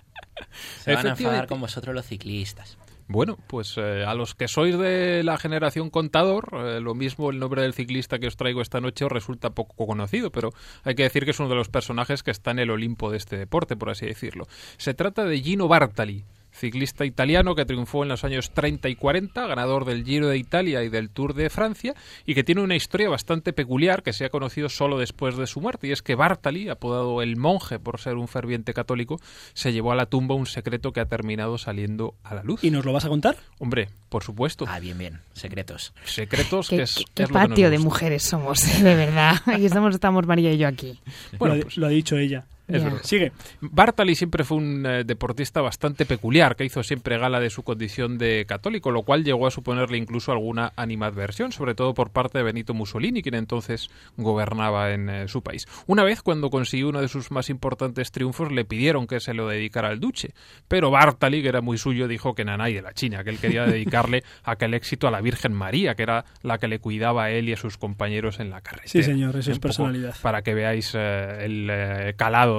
Se van a enfadar con vosotros los ciclistas. Bueno, pues eh, a los que sois de la generación contador, eh, lo mismo el nombre del ciclista que os traigo esta noche os resulta poco conocido, pero hay que decir que es uno de los personajes que está en el Olimpo de este deporte, por así decirlo. Se trata de Gino Bartali, ciclista italiano que triunfó en los años 30 y 40, ganador del Giro de Italia y del Tour de Francia, y que tiene una historia bastante peculiar que se ha conocido solo después de su muerte, y es que Bartali, apodado el monje por ser un ferviente católico, se llevó a la tumba un secreto que ha terminado saliendo a la luz. ¿Y nos lo vas a contar? Hombre, por supuesto. Ah, bien, bien. Secretos. Secretos ¿Qué, que es, qué- es qué lo que nos patio de gusta. mujeres somos, de verdad. Aquí estamos, estamos María y yo aquí. Bueno, lo, ha- pues- lo ha dicho ella. Es verdad. Sigue. Bartali siempre fue un eh, deportista bastante peculiar, que hizo siempre gala de su condición de católico, lo cual llegó a suponerle incluso alguna animadversión, sobre todo por parte de Benito Mussolini, quien entonces gobernaba en eh, su país. Una vez, cuando consiguió uno de sus más importantes triunfos, le pidieron que se lo dedicara al duce, pero Bartali, que era muy suyo, dijo que nanay de la China, que él quería dedicarle aquel éxito a la Virgen María, que era la que le cuidaba a él y a sus compañeros en la carretera. Sí, señor, eso es personalidad. Para que veáis eh, el eh,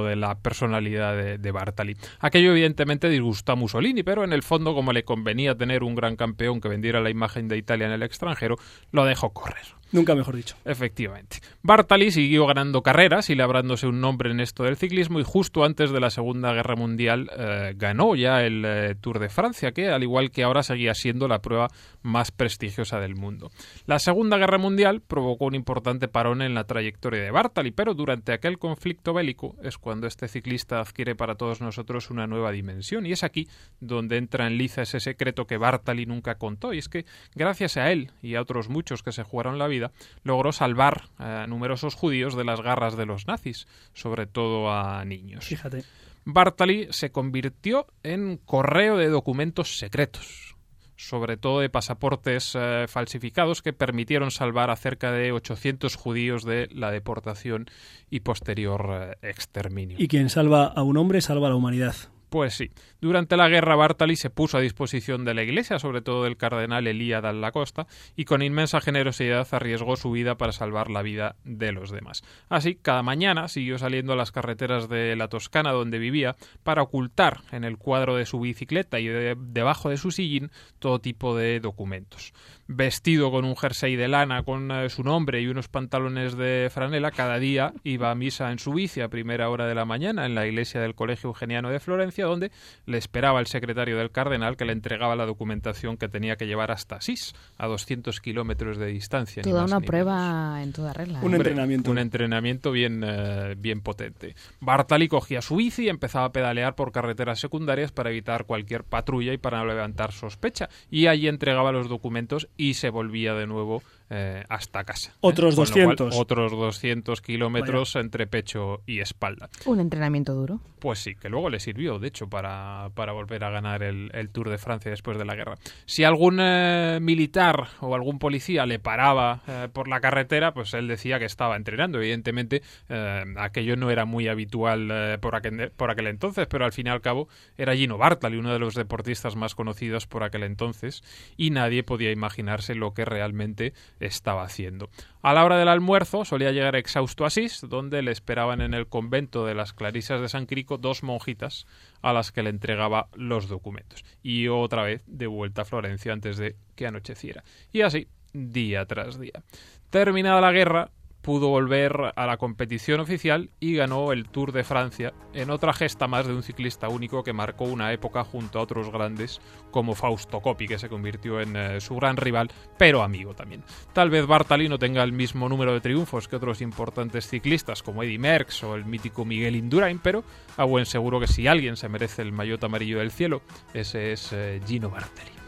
de la personalidad de, de Bartali. Aquello evidentemente disgustó a Mussolini, pero en el fondo, como le convenía tener un gran campeón que vendiera la imagen de Italia en el extranjero, lo dejó correr. Nunca mejor dicho. Efectivamente. Bartali siguió ganando carreras y labrándose un nombre en esto del ciclismo y justo antes de la Segunda Guerra Mundial eh, ganó ya el eh, Tour de Francia, que al igual que ahora seguía siendo la prueba más prestigiosa del mundo. La Segunda Guerra Mundial provocó un importante parón en la trayectoria de Bartali, pero durante aquel conflicto bélico es cuando este ciclista adquiere para todos nosotros una nueva dimensión y es aquí donde entra en liza ese secreto que Bartali nunca contó y es que gracias a él y a otros muchos que se jugaron la vida logró salvar a numerosos judíos de las garras de los nazis, sobre todo a niños. Fíjate. Bartali se convirtió en correo de documentos secretos, sobre todo de pasaportes eh, falsificados que permitieron salvar a cerca de 800 judíos de la deportación y posterior eh, exterminio. Y quien salva a un hombre salva a la humanidad. Pues sí. Durante la guerra Bartali se puso a disposición de la Iglesia, sobre todo del cardenal Elía Dalla Costa, y con inmensa generosidad arriesgó su vida para salvar la vida de los demás. Así, cada mañana siguió saliendo a las carreteras de la Toscana donde vivía para ocultar en el cuadro de su bicicleta y de- debajo de su sillín todo tipo de documentos. Vestido con un jersey de lana con eh, su nombre y unos pantalones de franela, cada día iba a misa en su bici a primera hora de la mañana en la iglesia del Colegio Eugeniano de Florencia, donde le esperaba el secretario del cardenal que le entregaba la documentación que tenía que llevar hasta Asís, a 200 kilómetros de distancia. Toda una menos. prueba en toda regla. Un ¿eh? Entrenamiento. Un entrenamiento bien, eh, bien potente. Bartali cogía su bici y empezaba a pedalear por carreteras secundarias para evitar cualquier patrulla y para no levantar sospecha. Y allí entregaba los documentos y se volvía de nuevo eh, hasta casa. ¿eh? Otros cual, 200. otros 200 kilómetros entre pecho y espalda. Un entrenamiento duro. Pues sí, que luego le sirvió, de hecho, para, para volver a ganar el, el Tour de Francia después de la guerra. Si algún eh, militar o algún policía le paraba eh, por la carretera, pues él decía que estaba entrenando. Evidentemente, eh, aquello no era muy habitual eh, por, aquel, por aquel entonces, pero al fin y al cabo era Gino Bartali, uno de los deportistas más conocidos por aquel entonces, y nadie podía imaginarse lo que realmente estaba haciendo. A la hora del almuerzo solía llegar exhausto a Asís, donde le esperaban en el convento de las Clarisas de San Crico dos monjitas a las que le entregaba los documentos. Y otra vez de vuelta a Florencia antes de que anocheciera. Y así, día tras día. Terminada la guerra, pudo volver a la competición oficial y ganó el Tour de Francia en otra gesta más de un ciclista único que marcó una época junto a otros grandes como Fausto Coppi, que se convirtió en eh, su gran rival, pero amigo también. Tal vez Bartali no tenga el mismo número de triunfos que otros importantes ciclistas como Eddy Merckx o el mítico Miguel Indurain, pero a buen seguro que si alguien se merece el maillot amarillo del cielo, ese es eh, Gino Bartali.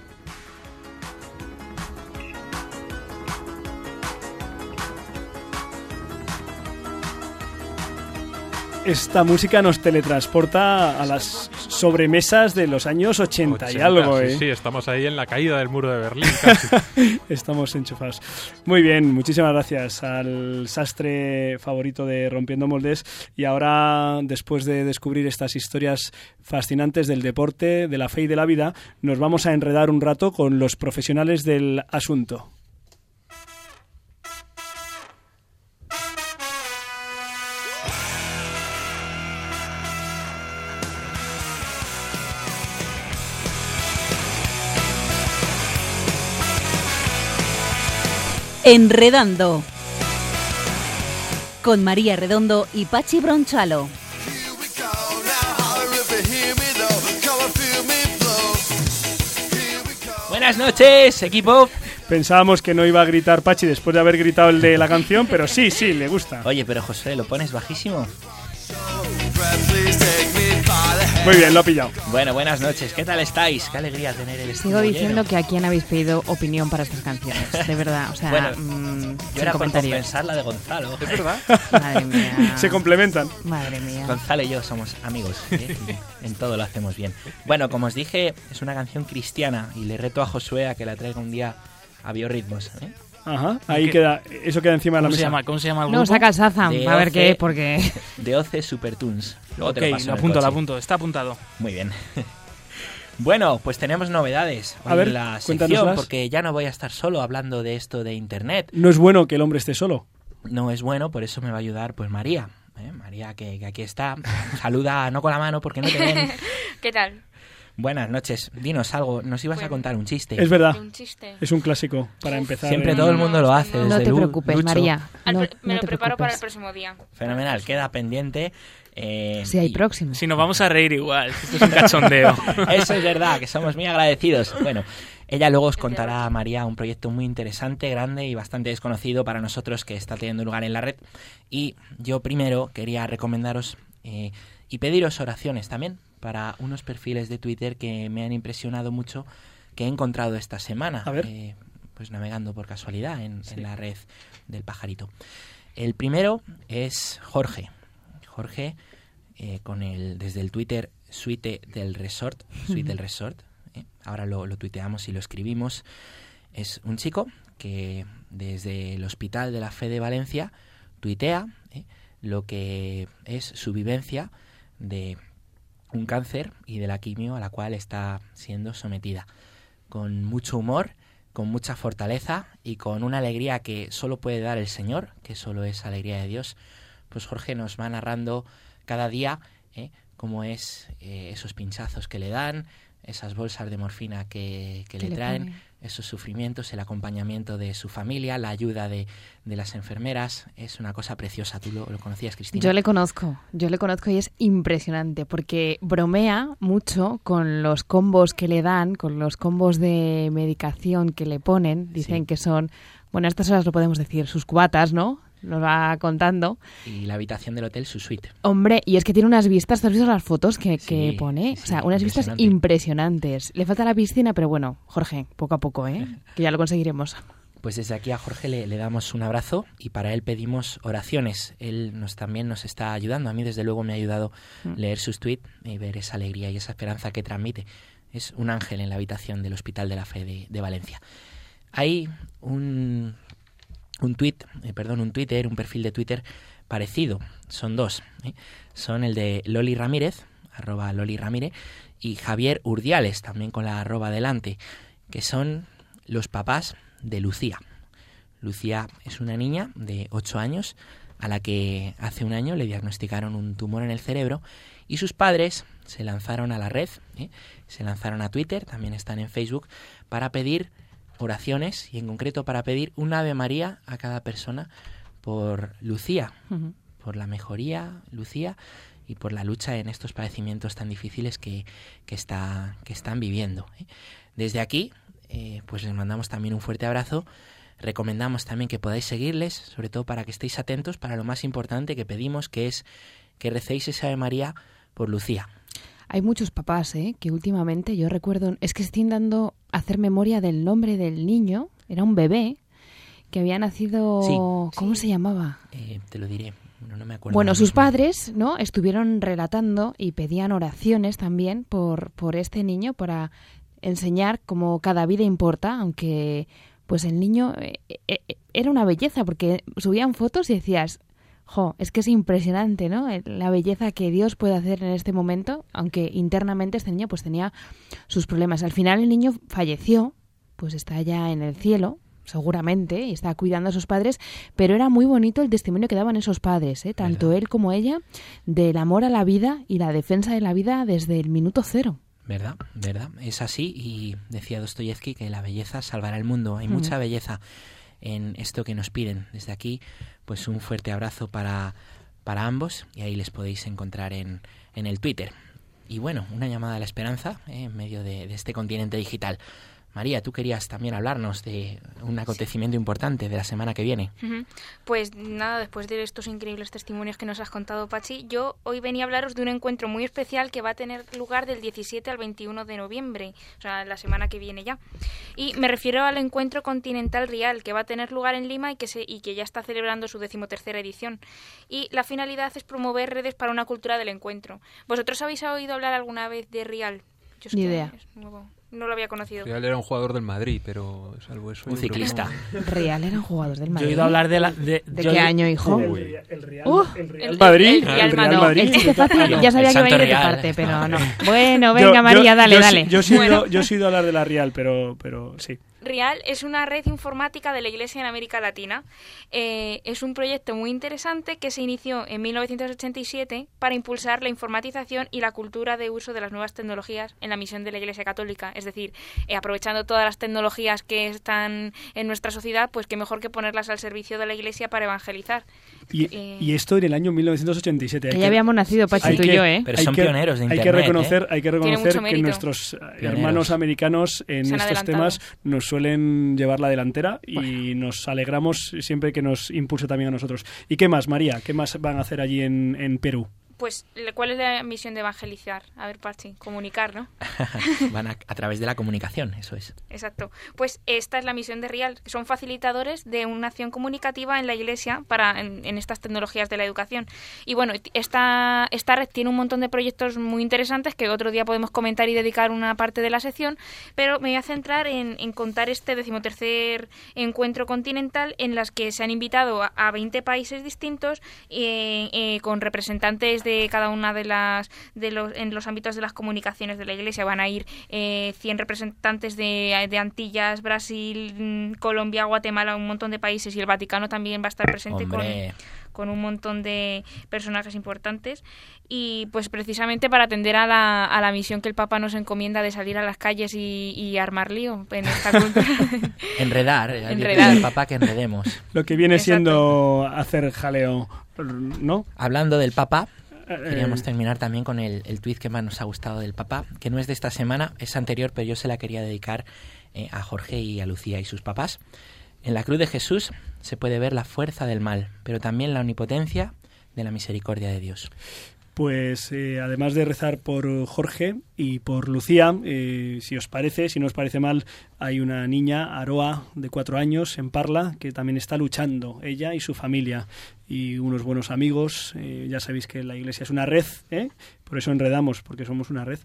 Esta música nos teletransporta a las sobremesas de los años 80, y algo, sí, ¿eh? Sí, estamos ahí en la caída del muro de Berlín. estamos enchufados. Muy bien, muchísimas gracias al sastre favorito de Rompiendo Moldes. Y ahora, después de descubrir estas historias fascinantes del deporte, de la fe y de la vida, nos vamos a enredar un rato con los profesionales del asunto. Enredando. Con María Redondo y Pachi Bronchalo. Buenas noches, equipo. Pensábamos que no iba a gritar Pachi después de haber gritado el de la canción, pero sí, sí, le gusta. Oye, pero José, ¿lo pones bajísimo? Muy bien, lo ha pillado. Bueno, buenas noches. ¿Qué tal estáis? Qué alegría tener el estudio Sigo diciendo lleno. que a quién habéis pedido opinión para estas canciones. De verdad, o sea, Bueno, mm, Yo era por compensar la de Gonzalo. ¿Es verdad? Madre mía. Se complementan. Madre mía. Gonzalo y yo somos amigos. ¿eh? en todo lo hacemos bien. Bueno, como os dije, es una canción cristiana y le reto a Josué a que la traiga un día a biorritmos. ¿eh? Ajá, ahí ¿Qué? queda, eso queda encima de la ¿Cómo se mesa. llama? ¿Cómo se llama el No, saca el Shazam, a ver qué es, porque... De Oce Supertunes. Luego te lo paso lo apunto, lo apunto. Está apuntado. Muy bien. Bueno, pues tenemos novedades hoy A ver, en la sección porque ya no voy a estar solo hablando de esto de internet. No es bueno que el hombre esté solo. No es bueno, por eso me va a ayudar pues María. ¿eh? María que, que aquí está. Saluda no con la mano porque no te ven. ¿Qué tal? Buenas noches. Dinos algo. Nos ibas a contar un chiste. Es verdad, Un chiste. es un clásico para empezar. Siempre todo el mundo lo hace. No desde No te preocupes, Lucho. María. No, me no lo te preparo para el próximo día. Fenomenal. Queda pendiente. eh, Si hay y- próximo. Si nos vamos a reír igual. Esto es un cachondeo. Eso es verdad, que somos muy agradecidos. Bueno, ella luego os contará, María, un proyecto muy interesante, grande y bastante desconocido para nosotros que está teniendo lugar en la red. Y yo primero quería recomendaros eh, y pediros oraciones también para unos perfiles de Twitter que me han impresionado mucho que he encontrado esta semana. A ver. eh, pues navegando por casualidad en, en la red del pajarito. El primero es Jorge. Jorge, eh, con el, desde el Twitter Suite del Resort, Suite del Resort, eh, ahora lo, lo tuiteamos y lo escribimos, es un chico que desde el Hospital de la Fe de Valencia tuitea eh, lo que es su vivencia de un cáncer y de la quimio a la cual está siendo sometida. Con mucho humor, con mucha fortaleza y con una alegría que solo puede dar el Señor, que solo es alegría de Dios, pues Jorge nos va narrando cada día eh, cómo es eh, esos pinchazos que le dan, esas bolsas de morfina que, que ¿Qué le traen? Esos sufrimientos, el acompañamiento de su familia, la ayuda de, de las enfermeras. Es una cosa preciosa. ¿Tú lo, lo conocías, Cristina? Yo le conozco, yo le conozco y es impresionante porque bromea mucho con los combos que le dan, con los combos de medicación que le ponen. Dicen Sí. que son, bueno, a estas horas lo podemos decir, sus cubatas, ¿no? Nos va contando. Y la habitación del hotel, su suite. Hombre, y es que tiene unas vistas, ¿te has visto las fotos que, Sí, que pone? sí, o sea, unas vistas impresionante. impresionantes. Le falta la piscina, pero bueno, Jorge, poco a poco, ¿eh? Que ya lo conseguiremos. Pues desde aquí a Jorge le, le damos un abrazo y para él pedimos oraciones. Él nos también nos está ayudando. A mí desde luego me ha ayudado Mm. leer sus tweets y ver esa alegría y esa esperanza que transmite. Es un ángel en la habitación del Hospital de la Fe de, de Valencia. Hay un, un tweet, eh, perdón, un Twitter, un perfil de Twitter parecido. Son dos. ¿eh? Son el de Loli Ramírez, arroba Loli Ramírez, y Javier Urdiales, también con la arroba delante, que son los papás de Lucía. Lucía es una niña de 8 años a la que hace un año le diagnosticaron un tumor en el cerebro y sus padres se lanzaron a la red, ¿eh? se lanzaron a Twitter, también están en Facebook, para pedir oraciones y en concreto para pedir un Ave María a cada persona por Lucía, por la mejoría, Lucía, y por la lucha en estos padecimientos tan difíciles que, que, está, que están viviendo. ¿eh? Desde aquí, eh, pues les mandamos también un fuerte abrazo. Recomendamos también que podáis seguirles, sobre todo para que estéis atentos para lo más importante que pedimos, que es que recéis esa Ave María por Lucía. Hay muchos papás, ¿eh? Que últimamente yo recuerdo, es que estoy intentando hacer memoria del nombre del niño, era un bebé que había nacido, Sí. ¿cómo se llamaba? Eh, te lo diré. no me acuerdo. Bueno, sus padres, ¿no? Estuvieron relatando y pedían oraciones también por, por este niño para enseñar cómo cada vida importa, aunque pues el niño eh, eh, eh, era una belleza porque subían fotos y decías, jo, es que es impresionante, ¿no? La belleza que Dios puede hacer en este momento, aunque internamente este niño pues tenía sus problemas. Al final el niño falleció, pues está ya en el cielo, seguramente, y está cuidando a sus padres, pero era muy bonito el testimonio que daban esos padres, ¿eh? tanto él como ella, del amor a la vida y la defensa de la vida desde el minuto cero. ¿Verdad? ¿Verdad? Es así y decía Dostoyevsky que la belleza salvará el mundo. Hay mucha belleza en esto que nos piden. Desde aquí, pues un fuerte abrazo para, para ambos y ahí les podéis encontrar en, en el Twitter. Y bueno, una llamada a la esperanza ¿eh? en medio de este continente digital. María, tú querías también hablarnos de un acontecimiento importante de la semana que viene. Pues nada, después de estos increíbles testimonios que nos has contado, Pachi, yo hoy venía a hablaros de un encuentro muy especial que va a tener lugar del 17 al 21 de noviembre, o sea, la semana que viene ya. Y me refiero al encuentro continental real que va a tener lugar en Lima y que, se, y que ya está celebrando su decimotercera edición. Y la finalidad es promover redes para una cultura del encuentro. ¿Vosotros habéis oído hablar alguna vez de Real? Ni idea no lo había conocido. Real era un jugador del Madrid, pero salvo eso. Un ciclista. Real era un jugador del Madrid. Yo he oído hablar de la. ¿De, qué año, hijo? El, el, Real, uh, el Real Madrid. El Real, Madrid. El fácil, ya sabía que iba a ir de parte, pero no. Bueno, venga, María, dale, yo, dale. Yo, he yo ido a hablar de la Real, pero, pero sí. Real es una red informática de la Iglesia en América Latina. Eh, es un proyecto muy interesante que se inició en 1987 para impulsar la informatización y la cultura de uso de las nuevas tecnologías en la misión de la Iglesia Católica. Es decir, eh, aprovechando todas las tecnologías que están en nuestra sociedad, pues qué mejor que ponerlas al servicio de la Iglesia para evangelizar. Y, Eh, y esto en el año 1987. Hay Que que- ya habíamos nacido, Pachi, hay tú y que- yo, ¿eh? Pero hay son que- pioneros de hay Internet. que reconocer, ¿eh? hay que reconocer que nuestros hermanos americanos en estos adelantado. temas nos suelen llevar la delantera y nos alegramos siempre que nos impulse también a nosotros. ¿Y qué más, María? ¿Qué más van a hacer allí en, en Perú? Pues, ¿cuál es la misión de evangelizar? A ver, Pachi, comunicar, ¿no? Van a, a través de la comunicación, eso es. Exacto. Pues esta es la misión de Real, que son facilitadores de una acción comunicativa en la Iglesia para en, en estas tecnologías de la educación. Y bueno, esta, esta red tiene un montón de proyectos muy interesantes que otro día podemos comentar y dedicar una parte de la sección, pero me voy a centrar en, en contar este decimotercer encuentro continental en las que se han invitado a, a 20 países distintos eh, eh, con representantes de cada una de las de los en los ámbitos de las comunicaciones de la Iglesia van a ir eh, 100 representantes de, de Antillas, Brasil, mm, Colombia, Guatemala, un montón de países y el Vaticano también va a estar presente con, Hombre, con un montón de personajes importantes y pues precisamente para atender a la, a la misión que el Papa nos encomienda de salir a las calles y, y armar lío en esta cultura. enredar. Enredar. el Papa que enredemos. Lo que viene Exacto. siendo hacer jaleo, ¿no? Hablando del Papa, queríamos terminar también con el, el tuit que más nos ha gustado del Papa, que no es de esta semana, es anterior, pero yo se la quería dedicar eh, a Jorge y a Lucía y sus papás. En la cruz de Jesús se puede ver la fuerza del mal, pero también la omnipotencia de la misericordia de Dios. Pues eh, además de rezar por Jorge y por Lucía, eh, si os parece, si no os parece mal, hay una niña, Aroa, de cuatro años, en Parla, que también está luchando, ella y su familia, y unos buenos amigos. eh, ya sabéis que la iglesia es una red, ¿eh? por eso enredamos, porque somos una red,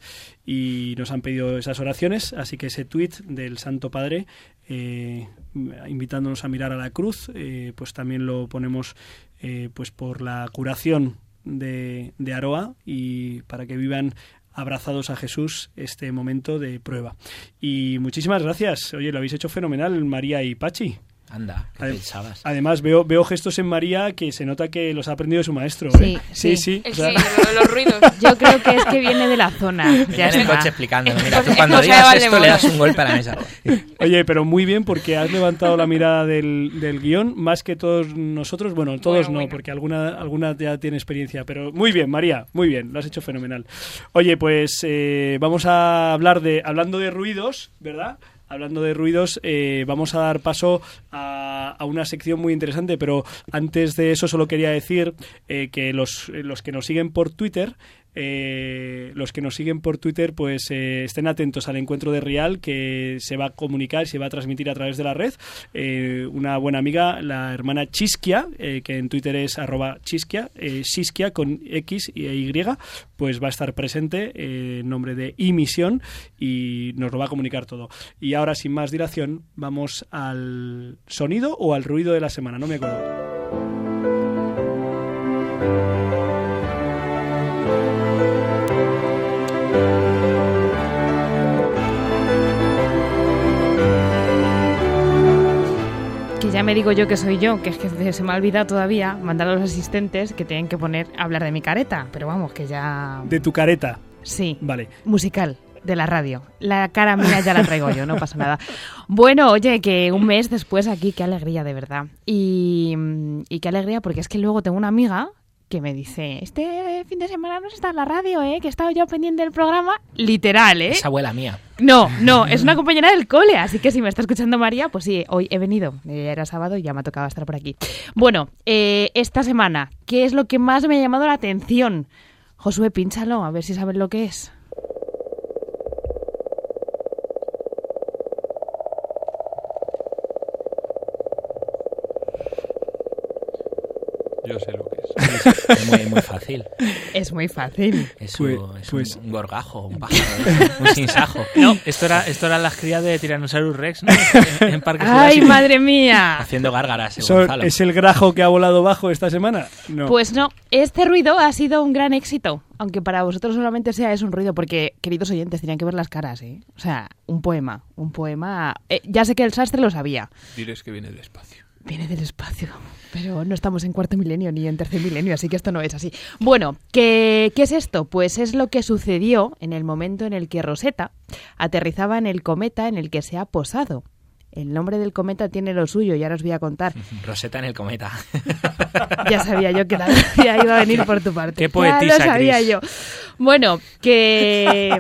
y nos han pedido esas oraciones, así que ese tuit del Santo Padre, eh, invitándonos a mirar a la cruz, eh, pues también lo ponemos pues por la curación de, de Aroa y para que vivan abrazados a Jesús este momento de prueba. Y muchísimas gracias. Oye, lo habéis hecho fenomenal, María y Pachi. Anda, ¿qué Ade- pensabas? Además, veo, veo gestos en María que se nota que los ha aprendido de su maestro. Sí, ¿eh? sí. sí. sí, El o sea, que- lo- los ruidos. Yo creo que es que viene de la zona. Ya en el coche explicando. Mira, tú cuando digas esto le das un golpe a la mesa. Oye, pero muy bien porque has levantado la mirada del, del guion más que todos nosotros. Bueno, todos Bueno, no, bueno. porque alguna, alguna ya tiene experiencia. Pero muy bien, María, muy bien, lo has hecho fenomenal. Oye, pues eh, vamos a hablar de, hablando de ruidos, ¿verdad? Hablando de ruidos, eh, vamos a dar paso a, una sección muy interesante, pero antes de eso solo quería decir eh, que los, los que nos siguen por Twitter eh, los que nos siguen por Twitter, pues eh, estén atentos al encuentro de Real que se va a comunicar y se va a transmitir a través de la red. Eh, una buena amiga, la hermana Chisquia, que en Twitter es arroba Chisquia, Chisquia con X y Y, pues va a estar presente en nombre de Imisión y nos lo va a comunicar todo. Y ahora, sin más dilación, vamos al sonido o al ruido de la semana, no me acuerdo. Ya me digo yo que soy yo, que es que se me ha olvidado todavía mandar a los asistentes que tienen que poner a hablar de mi careta, pero vamos, que ya... ¿De tu careta? Sí. Vale. Musical de la radio. La cara mía ya la traigo yo, no pasa nada. Bueno, oye, que un mes después aquí, qué alegría de verdad. Y, y qué alegría porque es que luego tengo una amiga que me dice, este fin de semana no está en la radio, ¿eh? Que he estado yo pendiente del programa. Literal, ¿eh? Es abuela mía. No, no, es una compañera del cole, así que si me está escuchando María, pues sí, hoy he venido. Era sábado y ya me ha tocado estar por aquí. Bueno, eh, esta semana, ¿qué es lo que más me ha llamado la atención? Josué, pínchalo, a ver si sabes lo que es. Yo sé lo que es. muy, muy fácil. Es muy fácil. Es, pues, un, pues gorgajo, un pájaro, un sinsajo. No, esto era, esto era las crías de Tyrannosaurus Rex, ¿no? En, ¡Ay, madre mía! Haciendo gárgaras. ¿Es el grajo que ha volado bajo esta semana? No. Pues no, este ruido ha sido un gran éxito. Aunque para vosotros solamente sea es un ruido, porque, queridos oyentes, tenían que ver las caras, ¿eh? O sea, un poema, un poema... Eh, ya sé que el sastre lo sabía. Diréis que viene del espacio. Viene del espacio. Pero no estamos en cuarto milenio ni en tercer milenio, así que esto no es así. Bueno, ¿qué, ¿qué, es esto? Pues es lo que sucedió en el momento en el que Rosetta aterrizaba en el cometa en el que se ha posado. El nombre del cometa tiene lo suyo, ya os voy a contar. Rosetta en el cometa. ya sabía yo que la ya iba a venir por tu parte. Qué poetisa, ya lo sabía yo. Bueno, que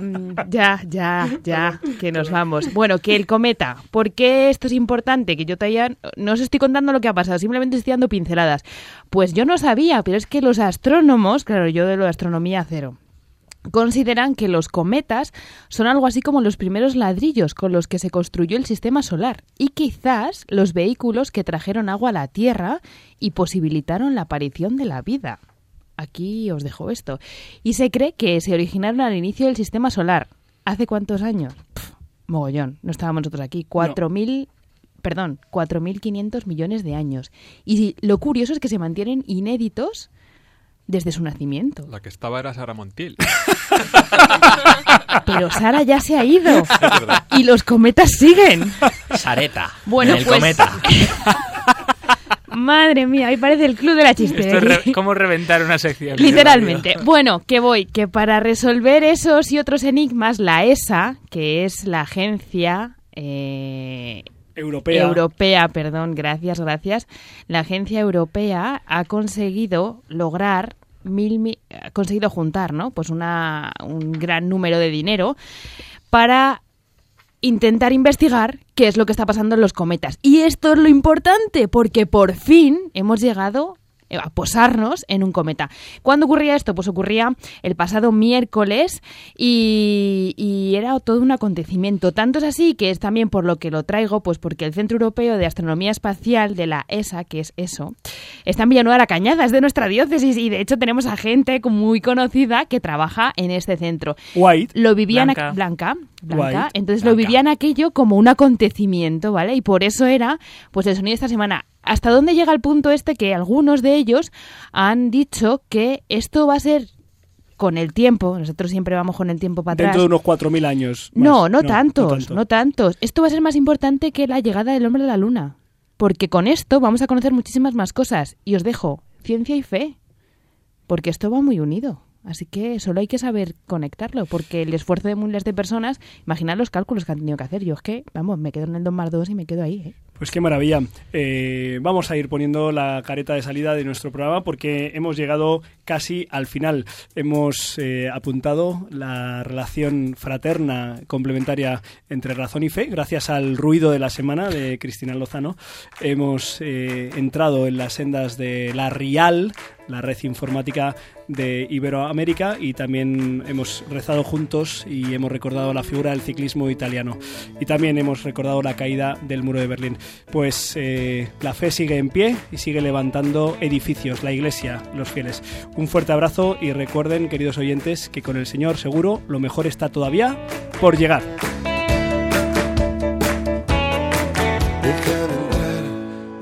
ya, ya, ya, que nos vamos. Bueno, que el cometa. ¿Por qué esto es importante? Que yo todavía no os estoy contando lo que ha pasado, simplemente estoy dando pinceladas. Pues yo no sabía, pero es que los astrónomos, claro, yo de lo de astronomía cero consideran que los cometas son algo así como los primeros ladrillos con los que se construyó el sistema solar y quizás los vehículos que trajeron agua a la Tierra y posibilitaron la aparición de la vida. Aquí os dejo esto. Y se cree que se originaron al inicio del sistema solar. ¿Hace cuántos años? mogollón, no estábamos nosotros aquí. Cuatro mil perdón, 4.500 millones de años. Y lo curioso es que se mantienen inéditos desde su nacimiento. La que estaba era Sara Montiel. Pero Sara ya se ha ido. Y los cometas siguen. Sareta. Bueno, el pues... cometa. Madre mía, ahí parece el club de la chiste. Esto es como reventar una sección. Literalmente. Bueno, que voy, que para resolver esos y otros enigmas, la ESA, que es la agencia eh, Europea. Europea, perdón, gracias, gracias. La agencia europea ha conseguido lograr mil, ha conseguido juntar, ¿no? Pues una, un gran número de dinero para intentar investigar qué es lo que está pasando en los cometas. Y esto es lo importante, porque por fin hemos llegado a posarnos en un cometa. ¿Cuándo ocurría esto? Pues ocurría el pasado miércoles y, era todo un acontecimiento. Tanto es así que es también por lo que lo traigo, pues porque el Centro Europeo de Astronomía Espacial de la ESA, que es eso, está en Villanueva de la Cañada, es de nuestra diócesis y de hecho tenemos a gente muy conocida que trabaja en este centro. White. Lo vivían blanca. blanca, entonces lo vivían aquello como un acontecimiento, ¿vale? Y por eso era, pues el sonido de esta semana ¿Hasta dónde llega el punto este que algunos de ellos han dicho que esto va a ser con el tiempo, nosotros siempre vamos con el tiempo para atrás. Dentro de unos 4.000 años. No, no, tantos, no, tantos. Esto va a ser más importante que la llegada del hombre a la luna. Porque con esto vamos a conocer muchísimas más cosas. Y os dejo ciencia y fe. Porque esto va muy unido. Así que solo hay que saber conectarlo, porque el esfuerzo de miles de personas, imaginad los cálculos que han tenido que hacer. Yo es que, vamos, me quedo en el 2 más 2 y me quedo ahí. ¿eh? Pues qué maravilla. Eh, vamos a ir poniendo la careta de salida de nuestro programa porque hemos llegado casi al final. Hemos eh, apuntado la relación fraterna complementaria entre razón y fe. Gracias al ruido de la semana de Cristina Lozano, hemos eh, entrado en las sendas de la Rial la red informática de Iberoamérica y también hemos rezado juntos y hemos recordado la figura del ciclismo italiano y también hemos recordado la caída del muro de Berlín. Pues eh, la fe sigue en pie y sigue levantando edificios, la iglesia, los fieles. Un fuerte abrazo y recuerden, queridos oyentes, que con el Señor seguro lo mejor está todavía por llegar.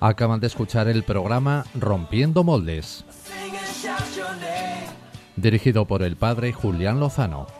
Acaban de escuchar el programa Rompiendo Moldes, dirigido por el padre Julián Lozano.